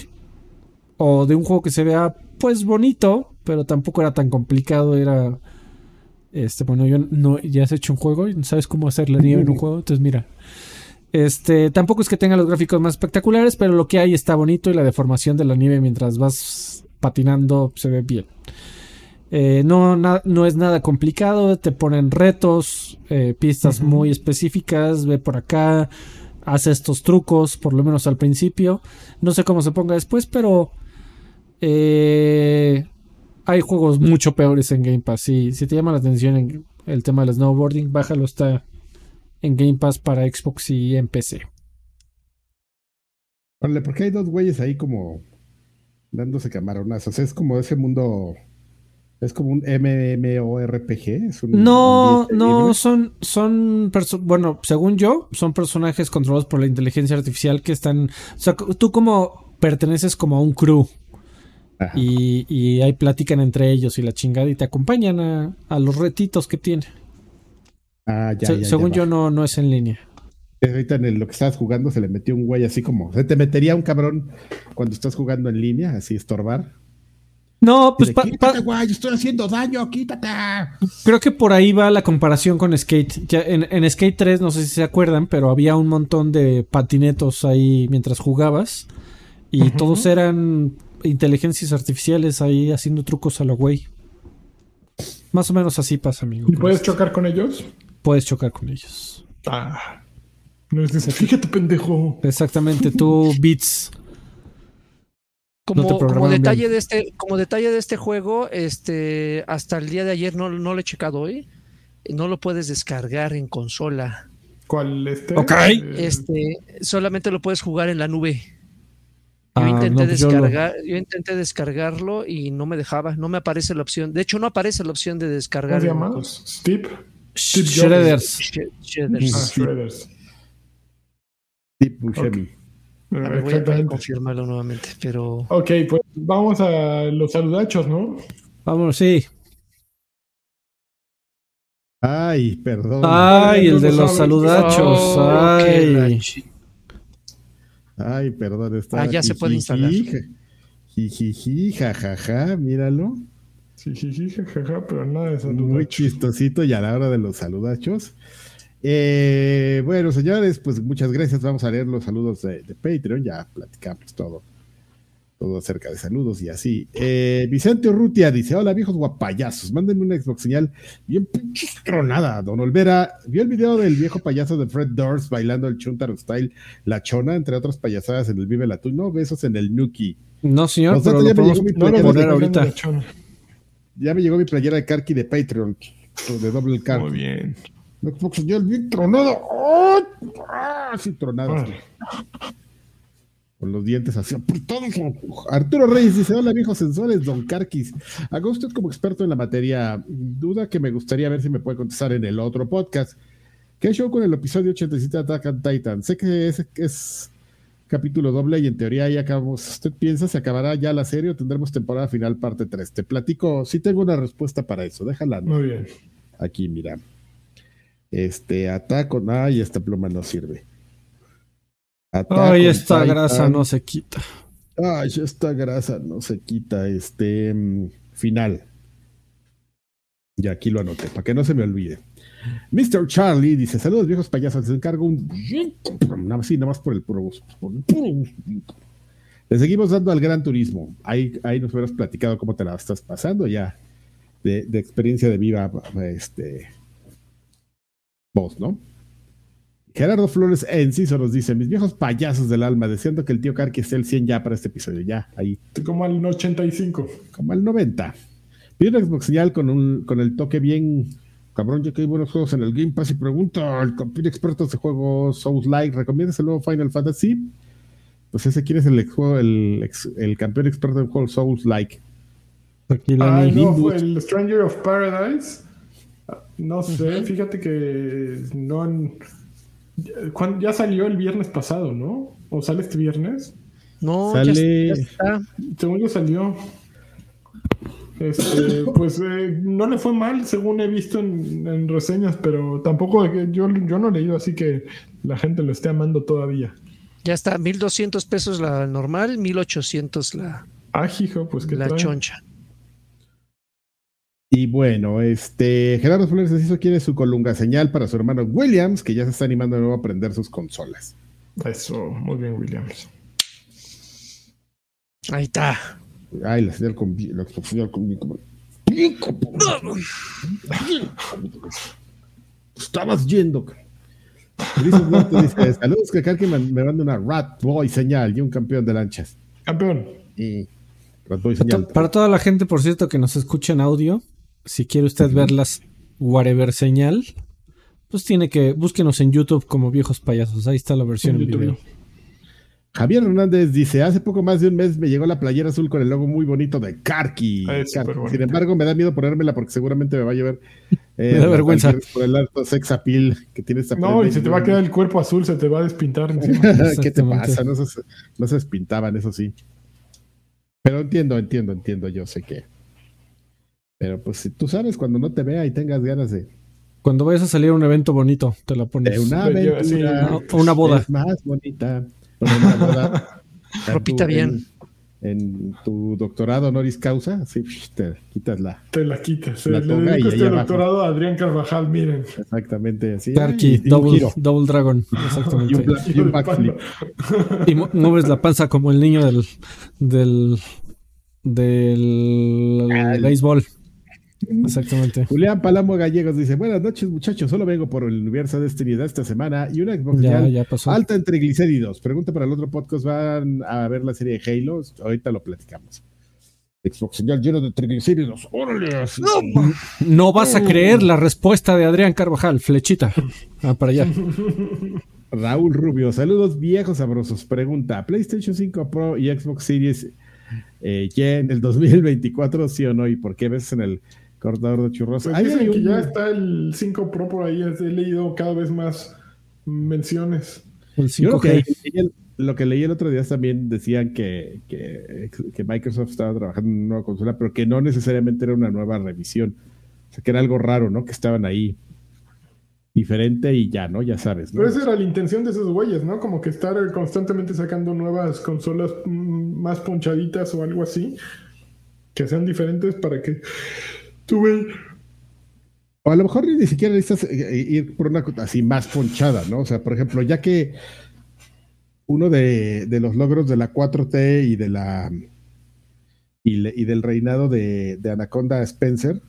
o de un juego que se vea pues bonito, pero tampoco era tan complicado, era este, bueno, yo no ya has hecho un juego y sabes cómo hacer la nieve en un juego, entonces mira, este, tampoco es que tenga los gráficos más espectaculares, pero lo que hay está bonito y la deformación de la nieve mientras vas patinando se ve bien. Eh, no, no es nada complicado, te ponen retos, eh, pistas muy específicas, ve por acá, hace estos trucos, por lo menos al principio. No sé cómo se ponga después, pero eh, hay juegos mucho peores en Game Pass. Si, si te llama la atención el tema del snowboarding, bájalo, está, en Game Pass para Xbox y en PC. Vale, porque hay dos güeyes ahí como dándose camaronazos. Es como ese mundo. Es como un MMORPG. Es un no, no, son, son bueno, según yo, son personajes controlados por la inteligencia artificial que están. O sea, tú como perteneces como a un crew. Y, y ahí platican entre ellos y la chingada y te acompañan a, a los retitos que tiene. Ah, según yo, no, no es en línea. Ahorita en lo que estabas jugando se le metió un güey así como. ¿Se te metería un cabrón cuando estás jugando en línea, así estorbar? No, pues. quítate, güey, estoy haciendo daño, quítate. Creo que por ahí va la comparación con Skate. Ya en, Skate 3, no sé si se acuerdan, pero había un montón de patinetos ahí mientras jugabas. Y todos eran inteligencias artificiales ahí haciendo trucos a lo güey. Más o menos así pasa, amigo. ¿Y puedes chocar con ellos? Puedes chocar con ellos. Ah. No es de fíjate, pendejo. Exactamente, tú beats. Como, detalle de este, como detalle de este juego, este, hasta el día de ayer no, no lo he checado hoy. No lo puedes descargar en consola. ¿Cuál este? Ok. Este, solamente lo puedes jugar en la nube. Yo, ah, intenté pues descargar, yo, intenté descargarlo y no me dejaba, no me aparece la opción. De hecho, no aparece la opción de descargar. ¿Cómo se Steve. Shredders. Shredders. Ah, Shredders. Okay. voy, a, confirmarlo nuevamente, pero. Ok, pues vamos a los saludachos, ¿no? Vamos, sí. Ay, perdón. Ay, el de los saludachos. Oh, ay. Ay, perdón. Está ah, ya se puede instalar. Jijiji, jajaja, míralo. Sí, sí, sí, jajaja, pero nada de saludachos. Muy chistosito y a la hora de los saludachos. Eh, bueno, señores, pues muchas gracias. Vamos a leer los saludos de, Patreon. Ya platicamos todo, todo acerca de saludos y así. Eh, Vicente Urrutia dice: Hola, viejos guapayazos. Mándenme una Xbox señal bien tronada. Don Olvera, ¿vio el video del viejo payaso de Fred Doors bailando el Chuntaro Style, la chona, entre otras payasadas en el Vive la No, besos en el Nuki. No, señor, pero lo podemos, poner ahorita. Ya me llegó mi playera de Karki de Patreon, de doble Karki. Muy bien. Xbox ya bien tronado. ¡Ah! Sí, tronado. Con los dientes así Arturo Reyes dice: Hola, viejos sensores, don Karkis. Haga usted como experto en la materia. Duda que me gustaría ver si me puede contestar en el otro podcast. ¿Qué show con el episodio 87 de Attack on Titan? Sé que es, es capítulo doble y en teoría ya acabamos. ¿Usted piensa se acabará ya la serie o tendremos temporada final parte 3? Te platico, sí tengo una respuesta para eso, déjala. Muy bien. Aquí, mira. Este, ataco, ay, esta pluma no sirve. Ay, esta grasa no se quita. Ay, esta grasa no se quita. Este mm, final. Ya aquí lo anoté, para que no se me olvide. Mr. Charlie dice: Saludos, viejos payasos. Les encargo un. Más, nada más por el puro. Le seguimos dando al gran turismo. Ahí, ahí nos hubieras platicado cómo te la estás pasando ya. De, de experiencia de viva este voz, ¿no? Gerardo Flores Enciso nos dice: Mis viejos payasos del alma, deseando que el tío Karki esté el 100 ya para este episodio. Ya, ahí. Como al 85. Como al 90. Pide una Xbox señal con, un, con el toque bien cabrón, ya que hay buenos juegos en el Game Pass y pregunta al campeón experto de juegos Souls Like, ¿recomiendas el nuevo Final Fantasy? Pues ese quién es el, juego, el, ex, el campeón experto en juegos Souls Like. Aquí la ah, no, fue el Stranger of Paradise. No sé, fíjate que no han... Ya salió el viernes pasado, ¿no? ¿O sale este viernes? No, sale... ya está. Según yo salió. Este, pues eh, no le fue mal, según he visto en, en reseñas, pero tampoco yo, yo no he leído, así que la gente lo esté amando todavía. Ya está, 1200 pesos la normal, 1800 la. Ah, hijo, pues que La trae? choncha. Y bueno, este Gerardo Flores hizo quiere su colunga señal para su hermano Williams, que ya se está animando de nuevo a aprender sus consolas. Eso, muy bien, Williams. Ahí está. Ay, la señal con la señal con Estabas yendo. dice, saludos que Karki me manda una Rat Boy señal y un campeón de lanchas. Campeón. Y Rat Boy señal. Para toda la gente, por cierto, que nos escucha en audio, si quiere usted ver las whatever señal, pues tiene que búsquenos en YouTube como viejos payasos. Ahí está la versión en, en video. Javier Hernández dice, hace poco más de un mes me llegó la playera azul con el logo muy bonito de Karki. Sin embargo, me da miedo ponérmela porque seguramente me va a llevar eh, me da vergüenza. Por el alto sex appeal que tiene esta No, y se te va a quedar el cuerpo azul, se te va a despintar encima. ¿Qué te pasa? No se, no se despintaban, eso sí. Pero entiendo, entiendo, entiendo, yo sé que. Pero pues si tú sabes, cuando no te vea y tengas ganas de... Cuando vayas a salir a un evento bonito, te la pones. De una aventura. Sí, una boda. Es más bonita. Una boda. Ropita bien. En, en, tu doctorado honoris causa, sí, te quitas la. Te la quitas. La le dedico este doctorado a Adrián Carvajal, miren. Exactamente, así. Darky, double, double Dragon. Exactamente. y un, y un backflip. y mueves la panza como el niño del. del. del. del béisbol. Exactamente. Julián Palamo Gallegos dice: Buenas noches, muchachos. Solo vengo por el universo de Trinidad esta semana y una Xbox ya, ya pasó. alta en triglicéridos. Pregunta para el otro podcast: ¿van a ver la serie de Halo? Ahorita lo platicamos. Xbox señal lleno de triglicéridos. ¡Órale! No, no vas a creer la respuesta de Adrián Carvajal. Flechita. Ah, para allá. Raúl Rubio, saludos viejos sabrosos. Pregunta: ¿PlayStation 5 Pro y Xbox Series eh, ya en el 2024, sí o no? ¿Y por qué ves en el cortador de churros. Pues dicen un... que ya está el 5 Pro por ahí. He leído cada vez más menciones. El 5 que lo que leí el otro día también decían que, que, que, Microsoft estaba trabajando en una nueva consola, pero que no necesariamente era una nueva revisión. O sea, que era algo raro, ¿no? Que estaban ahí diferente y ya, ¿no? Ya sabes. ¿no? Pero esa era la intención de esos güeyes, ¿no? Como que estar constantemente sacando nuevas consolas más ponchaditas o algo así, que sean diferentes para que tuve. O a lo mejor ni siquiera necesitas ir por una así más ponchada, ¿no? O sea, por ejemplo, ya que uno de, de los logros de la 4T y de la y, le, y del reinado de, de, Anaconda Spencer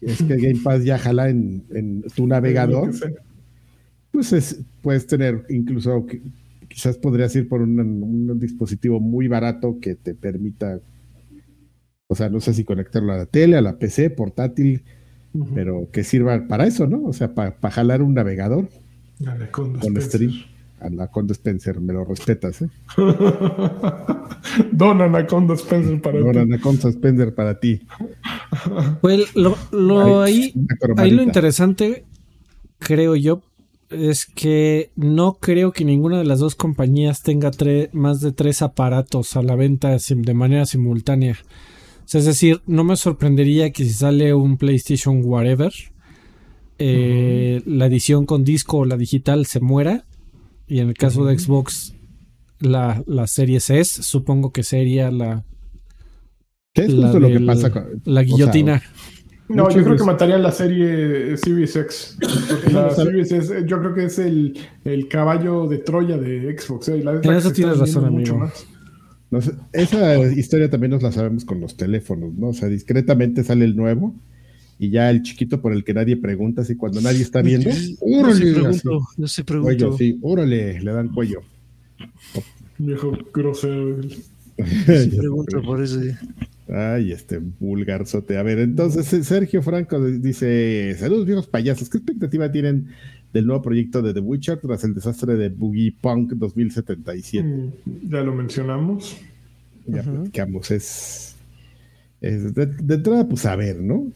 es que Game Pass ya jala en, en tu navegador. Pues es, puedes tener incluso quizás podrías ir por un, un dispositivo muy barato que te permita o sea, no sé si conectarlo a la tele, a la PC, portátil, uh -huh. pero que sirva para eso, ¿no? O sea, para pa jalar un navegador Anaconda con Spencer. stream. Anaconda Spencer, me lo respetas, ¿eh? Don Anaconda Spencer para Don ti. Anaconda Spencer para ti. Pues lo, lo ahí, ahí lo interesante, creo yo, es que no creo que ninguna de las dos compañías tenga más de tres aparatos a la venta de manera simultánea. O sea, es decir, no me sorprendería que si sale un PlayStation whatever, eh, uh -huh. la edición con disco o la digital se muera. Y en el caso uh -huh. de Xbox, la, la serie S, supongo que sería la, ¿Qué es la justo lo que pasa con la o sea, guillotina. No, Muchas yo creo que matarían la serie Series X. Porque la Series S, yo creo que es el, el caballo de Troya de Xbox. ¿eh? La- En eso tienes razón, amigo. mucho más. No sé, esa historia también nos la sabemos con los teléfonos, ¿no? O sea, discretamente sale el nuevo y ya el chiquito por el que nadie pregunta, así cuando nadie está viendo, Yo sí ¡órale! pregunto, yo sí cuello, pregunto. sí, órale, le dan cuello. Viejo grosero. Sí pregunto por eso. Ay, este vulgarzote. A ver, entonces eh, Sergio Franco dice: Saludos, viejos payasos. ¿Qué expectativa tienen del nuevo proyecto de The Witcher tras el desastre de Boogie Punk 2077? Mm, Ya lo mencionamos. Ya Ujú. platicamos, es. es de, de entrada, pues a ver, ¿no?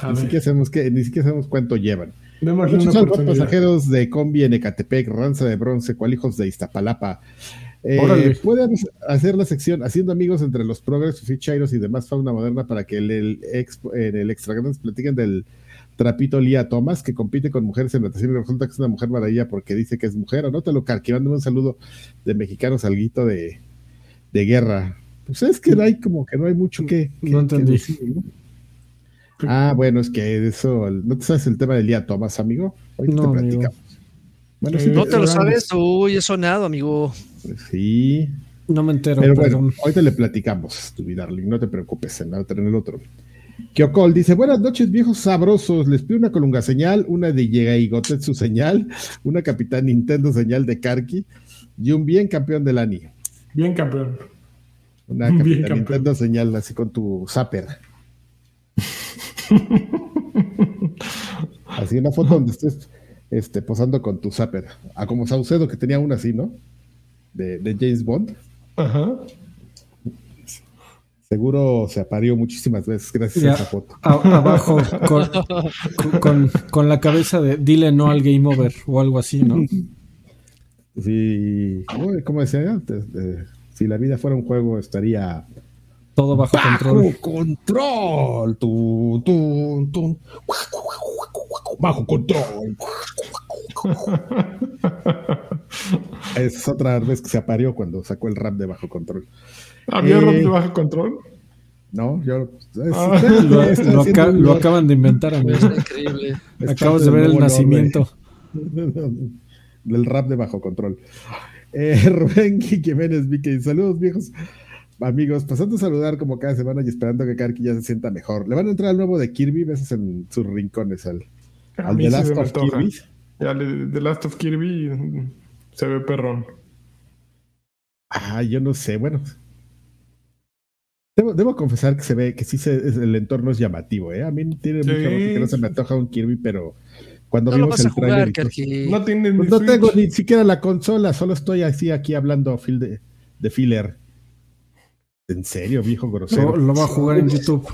A Ni ver, siquiera, sabemos qué, ni siquiera sabemos cuánto llevan. Muchos oportunidad. pasajeros de combi en Ecatepec, Ranza de Bronce, cual hijos de Iztapalapa. Eh, Órale. Pueden hacer la sección haciendo amigos entre los progres, fichairos y demás fauna moderna para que el, el expo- en el extra grandes platiquen del trapito Lía Thomas, que compite con mujeres en natación y resulta que es una mujer maravilla porque dice que es mujer. Anótalo, Carqui, mándame un saludo de mexicanos alguito de, de guerra. Pues es que hay como que no hay mucho que, que- No entendí. que decir, ¿no? Ah, bueno, es que eso, ¿no te sabes el tema del Lía Thomas, amigo? Hoy No, te amigo. platicamos. Bueno, sí, Eh, No te lo sabes, uy, he sonado, amigo. sí, No me entero, pero perdón. bueno, ahorita le platicamos, tu darling, no te preocupes, en, la otra- en el otro. Kyokol dice, buenas noches viejos sabrosos, les pido una colunga señal, una de Yegai Gotetsu señal, una Capitán Nintendo señal de Karki y un bien campeón del ANI. Bien, campeón. Una Bien Capitán campeón. Nintendo señal así con tu zapper. Así una foto donde estés este, posando con tu zapper. Ah, como Saucedo que tenía una así, ¿no? De, de James Bond. Ajá. Seguro se aparió muchísimas veces gracias Ya. a esa foto. A- abajo, con, con- la cabeza de dile no al game over o algo así, ¿no? Sí, como decía antes, eh, si la vida fuera un juego estaría Todo bajo control. bajo control. Tu. Bajo control. es otra vez que se aparió cuando sacó el rap de bajo control. ¿Había Eh, rap de bajo control? No, yo. es- Ah. Lo, está lo haciendo aca- un lo lore. acaban de inventar, amigo. Es increíble. Es Acabas de ver el nacimiento. del rap de bajo control. Eh, Rubén Jiménez Vicky, saludos viejos amigos, pasando a saludar como cada semana y esperando que Karki ya se sienta mejor. Le van a entrar al nuevo de Kirby, besos en sus rincones al, A al mí The Last of. Kirby. Ya, le- The Last of Kirby se ve perrón. Ah, yo no sé, bueno. Debo, debo confesar que se ve que sí se, es- el entorno es llamativo, ¿eh? A mí tiene Sí. mucho que no se me antoja un Kirby, pero cuando No lo vimos el trailer jugar, y. No Pues no tengo ni siquiera la consola, solo estoy así aquí hablando fil de, de filler. ¿En serio, viejo grosero? Lo, lo va a jugar en YouTube.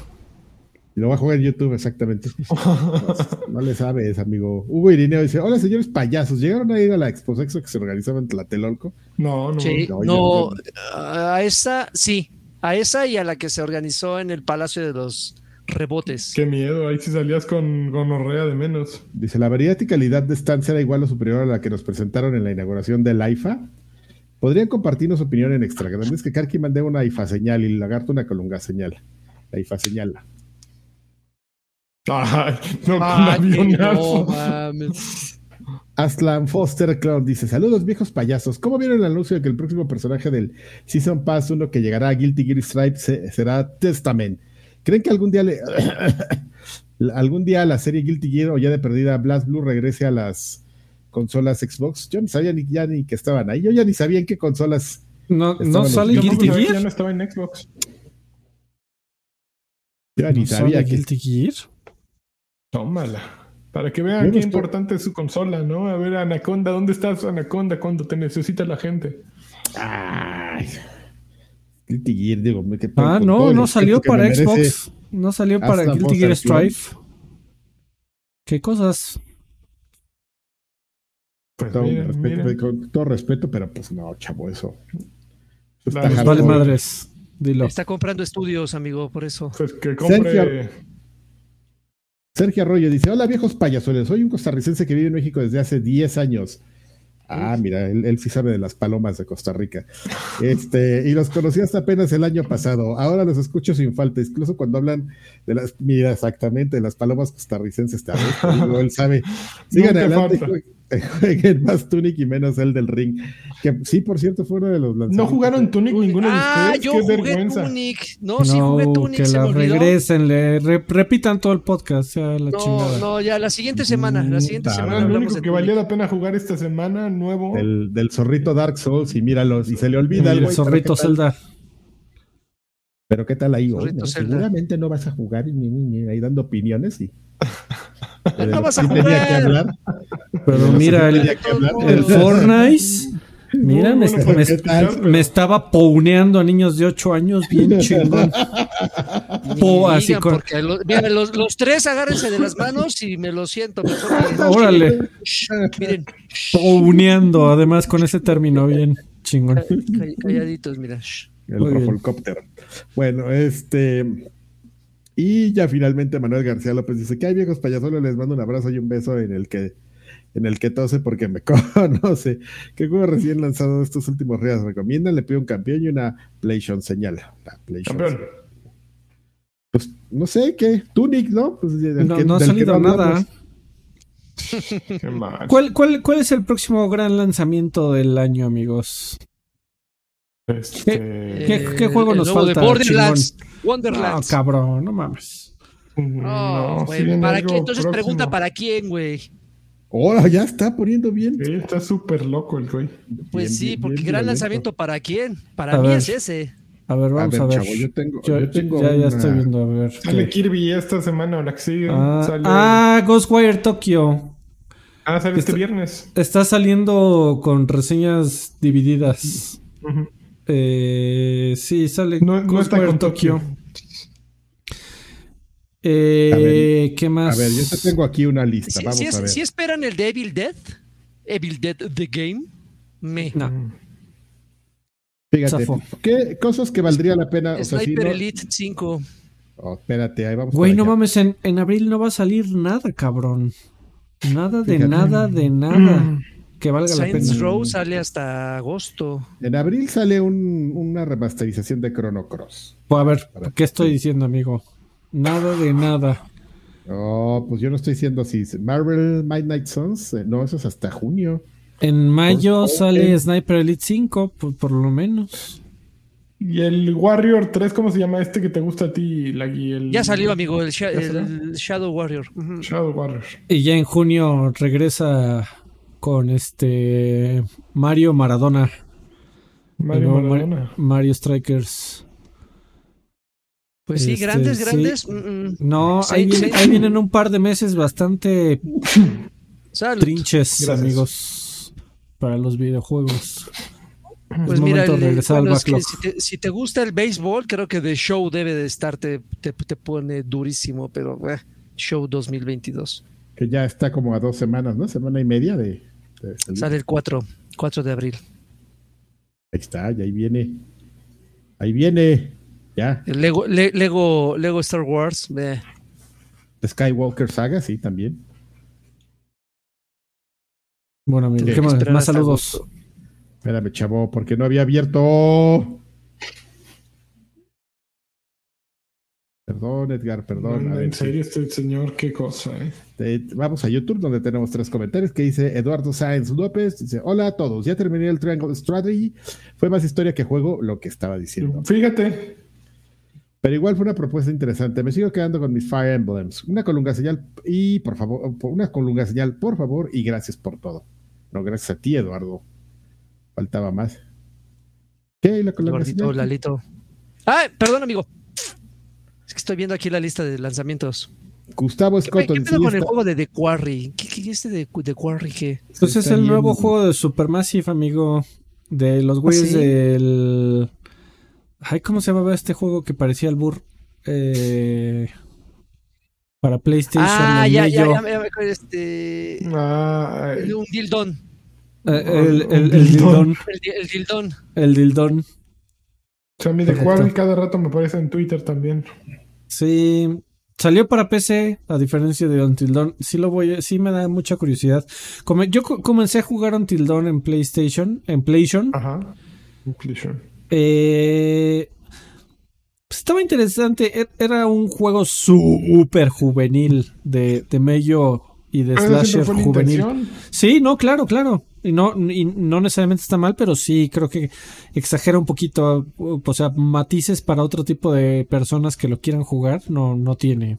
Lo va a jugar en YouTube, exactamente. No, no le sabes, amigo. Hugo Irineo dice: Hola, señores payasos. ¿Llegaron a ir a la Expo Sexo que se organizaba en Tlatelolco? No, no. Sí, no, no, yo- a esa sí, a esa y a la que se organizó en el Palacio de los Rebotes. Qué miedo. Ahí sí salías con gonorrea de menos. Dice: La variedad y calidad de estancia era igual o superior a la que nos presentaron en la inauguración del AIFA. ¿Podrían compartirnos opinión en extra grandes? Que Karki mandé una IFA señal y el lagarto una colunga señal. La IFA señal. Ay, no, con que no mames. Aslan Foster Clown dice: Saludos, viejos payasos. ¿Cómo vieron el anuncio de que el próximo personaje del Season Pass 1 que llegará a Guilty Gear Stripe se- será Testament? ¿Creen que algún día le. algún día la serie Guilty Gear o ya de perdida Blast Blue regrese a las consolas Xbox? Yo no sabía ni, ya ni que estaban ahí. Yo ya ni sabía en qué consolas. No, no sale Guilty Gear. ya no estaba en Xbox. Yo ya ni ¿No sabía sale que. Guilty Gear? Tómala. Para que vean qué estoy- importante es su consola, ¿no? A ver, Anaconda, ¿dónde estás, Anaconda, cuando te necesita la gente? Ay, Guilty Gear, digo. que- Ah, no, no salió para Xbox. No salió para Guilty Gear. Strife. ¿Qué cosas? Pues Todo, miren, respeto, miren. con todo respeto, pero pues no, chavo, eso. Vale, madres. Dilo. Está comprando estudios, amigo, por eso. Pues que compre. Sergio. Sergio Arroyo dice: Hola viejos payasoles, soy un costarricense que vive en México desde hace 10 años. Ah, mira, él, él, sí sabe de las palomas de Costa Rica. Este, y los conocí hasta apenas el año pasado. Ahora los escucho sin falta, incluso cuando hablan de las, mira, exactamente, de las palomas costarricenses. Digo, él sabe. Sigan adelante, jueguen más Tunic y menos el del ring. Que sí, por cierto, fue uno de los lanzamientos. No jugaron Tunic ninguno de ah, ustedes. Ah, yo Qué jugué vergüenza. Tunic. No, sí jugué Tunic. Que se la me olvidó. regresen, le re- repitan todo el podcast. Ya la No, chingada. no, ya la siguiente semana. La siguiente semana lo único que valía la pena jugar esta semana, nuevo. Del, del zorrito Dark Souls y míralos, y se le olvida el pero zorrito ¿qué tal- Zelda. Pero qué tal ahí, hoy, no? Zelda. Seguramente no vas a jugar ni, ni, ni, ahí dando opiniones y. No vas a jugar. que hablar. Pero mira, el, tenía que hablar. el Fortnite. Mira, me, me- me- estaba pouneando a niños de 8 años bien chingón. Po, así digan, con- porque lo- mira, los, los tres agárrense de las manos y me lo siento. Mejor Órale, Miren, pouneando, además con ese término bien chingón. call- calladitos, mira. El Muy bien. Rofolcóptero. Bueno, este. Y ya finalmente Manuel García López dice que hay viejos payasolos, les mando un abrazo y un beso en el que en el que tose porque me conoce. ¿Qué juego recién lanzado de estos últimos días recomiendan? Le pido un campeón y una PlayStation señal. La PlayStation. Campeón. Pues no sé qué. Tunic, ¿no? Pues, del No, que- no ha del que salido no nada. Qué mal. ¿Cuál, cuál, ¿Cuál es el próximo gran lanzamiento del año, amigos? Este, ¿Qué- qué juego el nos nuevo falta, De Borderlands. No, Wonderlands. cabrón, no mames. No, no, güey. Entonces próximo. pregunta para quién, güey. Ahora ya está poniendo bien. Sí, está súper loco el güey. Pues Bien, sí, bien, porque bien gran violento. lanzamiento para quién. Para A mí ver. es ese. A ver, A vamos ver, a ver. chavo, yo tengo, Yo- yo tengo ya, ya estoy viendo, a ver. Sale ¿qué? Kirby esta semana o la que sigue. Ah, sale- ah, Ghostwire Tokyo. Ah, sale este Está- viernes. Está saliendo con reseñas divididas. Ujú. Eh, sí, sale No, no está con Tokio. Eh, ver, ¿Qué más? A ver, yo te tengo aquí una lista. Si, Vamos si es- a ver. si esperan el de Evil Dead, Evil Dead The Game, me. No. Fíjate, Zafo. ¿qué cosas que valdría la pena? O sea, si Sniper no- Elite 5. Oh, espérate, ahí vamos. Güey, no allá. mames, en, en abril no va a salir nada, cabrón. Nada de Fíjate. nada, de nada. Que valga la Saints pena. Row sale hasta agosto. En abril sale un- una remasterización de Chrono Cross. Pues, a ver, ¿qué estoy diciendo, amigo? Nada de nada. Oh, pues yo no estoy diciendo así. Marvel Midnight Suns, eh, no, eso es hasta junio. En mayo Por- sale. Sniper Elite 5, por, por lo menos. Y el Warrior 3, ¿cómo se llama este que te gusta a ti, Lagui? El... Ya salió, amigo, el. Shadow Warrior. Shadow Warrior. Y ya en junio regresa con este Mario Maradona. Mario Maradona. Mar- Mario Strikers. Pues sí, Este, grandes, sí. grandes. mm, mm. No, ahí, Saints- viene- ahí vienen un par de meses bastante Salud. trinches, Gracias. amigos, para los videojuegos. Pues es mira, momento el- de regresar bueno, al es que backlog. si, te, si te gusta el béisbol, creo que The Show debe de estar, te, te, te pone durísimo, pero eh, Show 2022. Que ya está como a dos semanas, ¿no? Semana y media de. Sale el 4, 4 de abril. Ahí está, y ahí viene. Ahí viene. Ya. El Lego, Le- Lego, Lego Star Wars. The Skywalker Saga, sí, también. Bueno, amigos, Tiene ¿qué que más? Más saludos. Espérame, chavo, porque no había abierto. Perdón, Edgar, perdón. A No, ver, en sí. serio, este señor, qué cosa, ¿eh? Eh, vamos a YouTube, donde tenemos tres comentarios que dice Eduardo Sáenz López. Dice: Hola a todos, ya terminé el Triangle Strategy. Fue más historia que juego, lo que estaba diciendo. Fíjate, Pero igual fue una propuesta interesante. Me sigo quedando con mis Fire Emblems. Una colunga señal y por favor, una colunga señal, por favor, y gracias por todo. No, gracias a ti, Eduardo. Faltaba más. ¿Qué? ¿La colunga Gordito, señal? Lalito. Ah, perdón, amigo. Estoy viendo aquí la lista de lanzamientos. Gustavo ¿Qué, Scott. qué pedo con el juego de The Quarry? ¿Qué, qué este de The Quarry? ¿Qué? Pues es el nuevo juego de Supermassive, amigo. De los güeyes ¿sí? del. Ay, ¿cómo se llamaba este juego que parecía el Burr? Eh, Para PlayStation. Ah, ya, ya, ya, ya me acuerdo. Este. ah, el de Un dildón. Eh, el, el, el dildón. El, di- el dildón. El dildón. o sea, mi de Correcto. Quarry cada rato me aparece en Twitter también. Sí. Salió para PC, a diferencia de Until Dawn. Sí lo voy, sí me da mucha curiosidad. Como, yo co- comencé a jugar Until Dawn en PlayStation, en PlayStation. Ajá. PlayStation. Eh, pues estaba interesante. E- Era un juego súper juvenil de, de medio y de Pero slasher juvenil. Sí, no, claro, claro. Y no, y no necesariamente está mal, pero sí creo que exagera un poquito. O sea, matices para otro tipo de personas que lo quieran jugar, no, no tiene.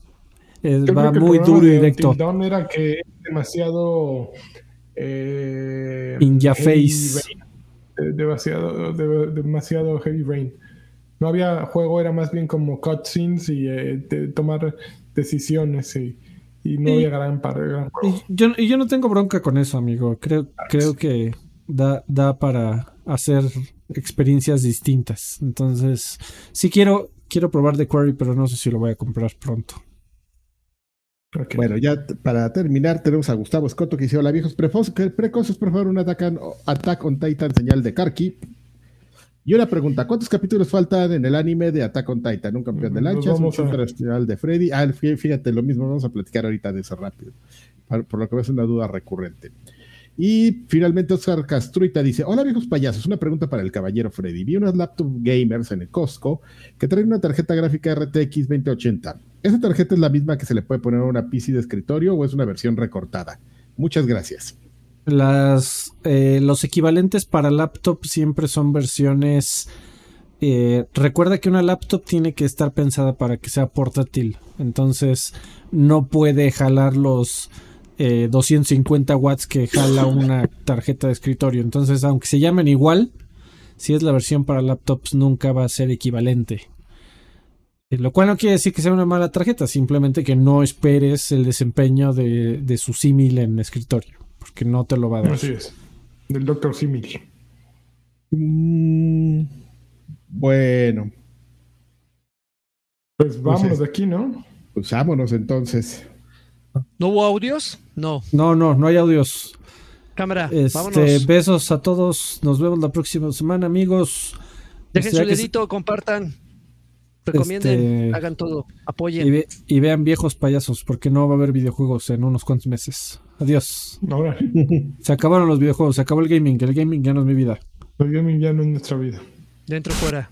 Eh, va el muy duro y directo. Dawn era que es demasiado. Eh, In your face. rain. Eh, demasiado, de- demasiado heavy rain. No había juego, era más bien como cutscenes y eh, de tomar decisiones y, y no había gran, par- gran juego. Y yo, y yo no tengo bronca con eso, amigo. Creo, creo que da, da para hacer experiencias distintas. Entonces, sí quiero, quiero probar The Quarry, pero no sé si lo voy a comprar pronto. Bueno, ya para terminar, tenemos a Gustavo Escoto que dice: Hola viejos precoces, por favor, un Attack on, Attack on Titan señal de Karki. Y una pregunta: ¿cuántos capítulos faltan en el anime de Attack on Titan? Un campeón de lanchas, un especial de Freddy. Ah, fí- fíjate, lo mismo, vamos a platicar ahorita de eso rápido. Por, por lo que es una duda recurrente. Y finalmente Oscar Castruita dice, hola viejos payasos, una pregunta para el caballero Freddy. Vi unas laptop gamers en el Costco que traen una tarjeta gráfica RTX 2080. ¿Esa tarjeta es la misma que se le puede poner a una PC de escritorio o es una versión recortada? Muchas gracias. Las, eh, los equivalentes para laptop siempre son versiones. eh, recuerda que una laptop tiene que estar pensada para que sea portátil. Entonces no puede jalar los eh, 250 watts que jala una tarjeta de escritorio. Entonces, aunque se llamen igual, si es la versión para laptops, nunca va a ser equivalente. Eh, Lo cual no quiere decir que sea una mala tarjeta, simplemente que no esperes el desempeño de, de su símil en escritorio, porque no te lo va a dar. Así es. Del Dr. Simil. Mm, bueno, Pues vámonos es. de aquí, ¿no? pues vámonos entonces. ¿No hubo audios? No. No, no, no hay audios. Cámara, Este, vámonos. besos a todos. Nos vemos la próxima semana, amigos. Dejen Este, su que- dedito, compartan. Recomienden, Este, hagan todo, Y, apoyen. ve- y vean viejos payasos, porque no va a haber videojuegos en unos cuantos meses. Adiós. Ahora, Se acabaron los videojuegos, se acabó el gaming. El gaming ya no es mi vida. el gaming ya no es nuestra vida. Dentro fuera.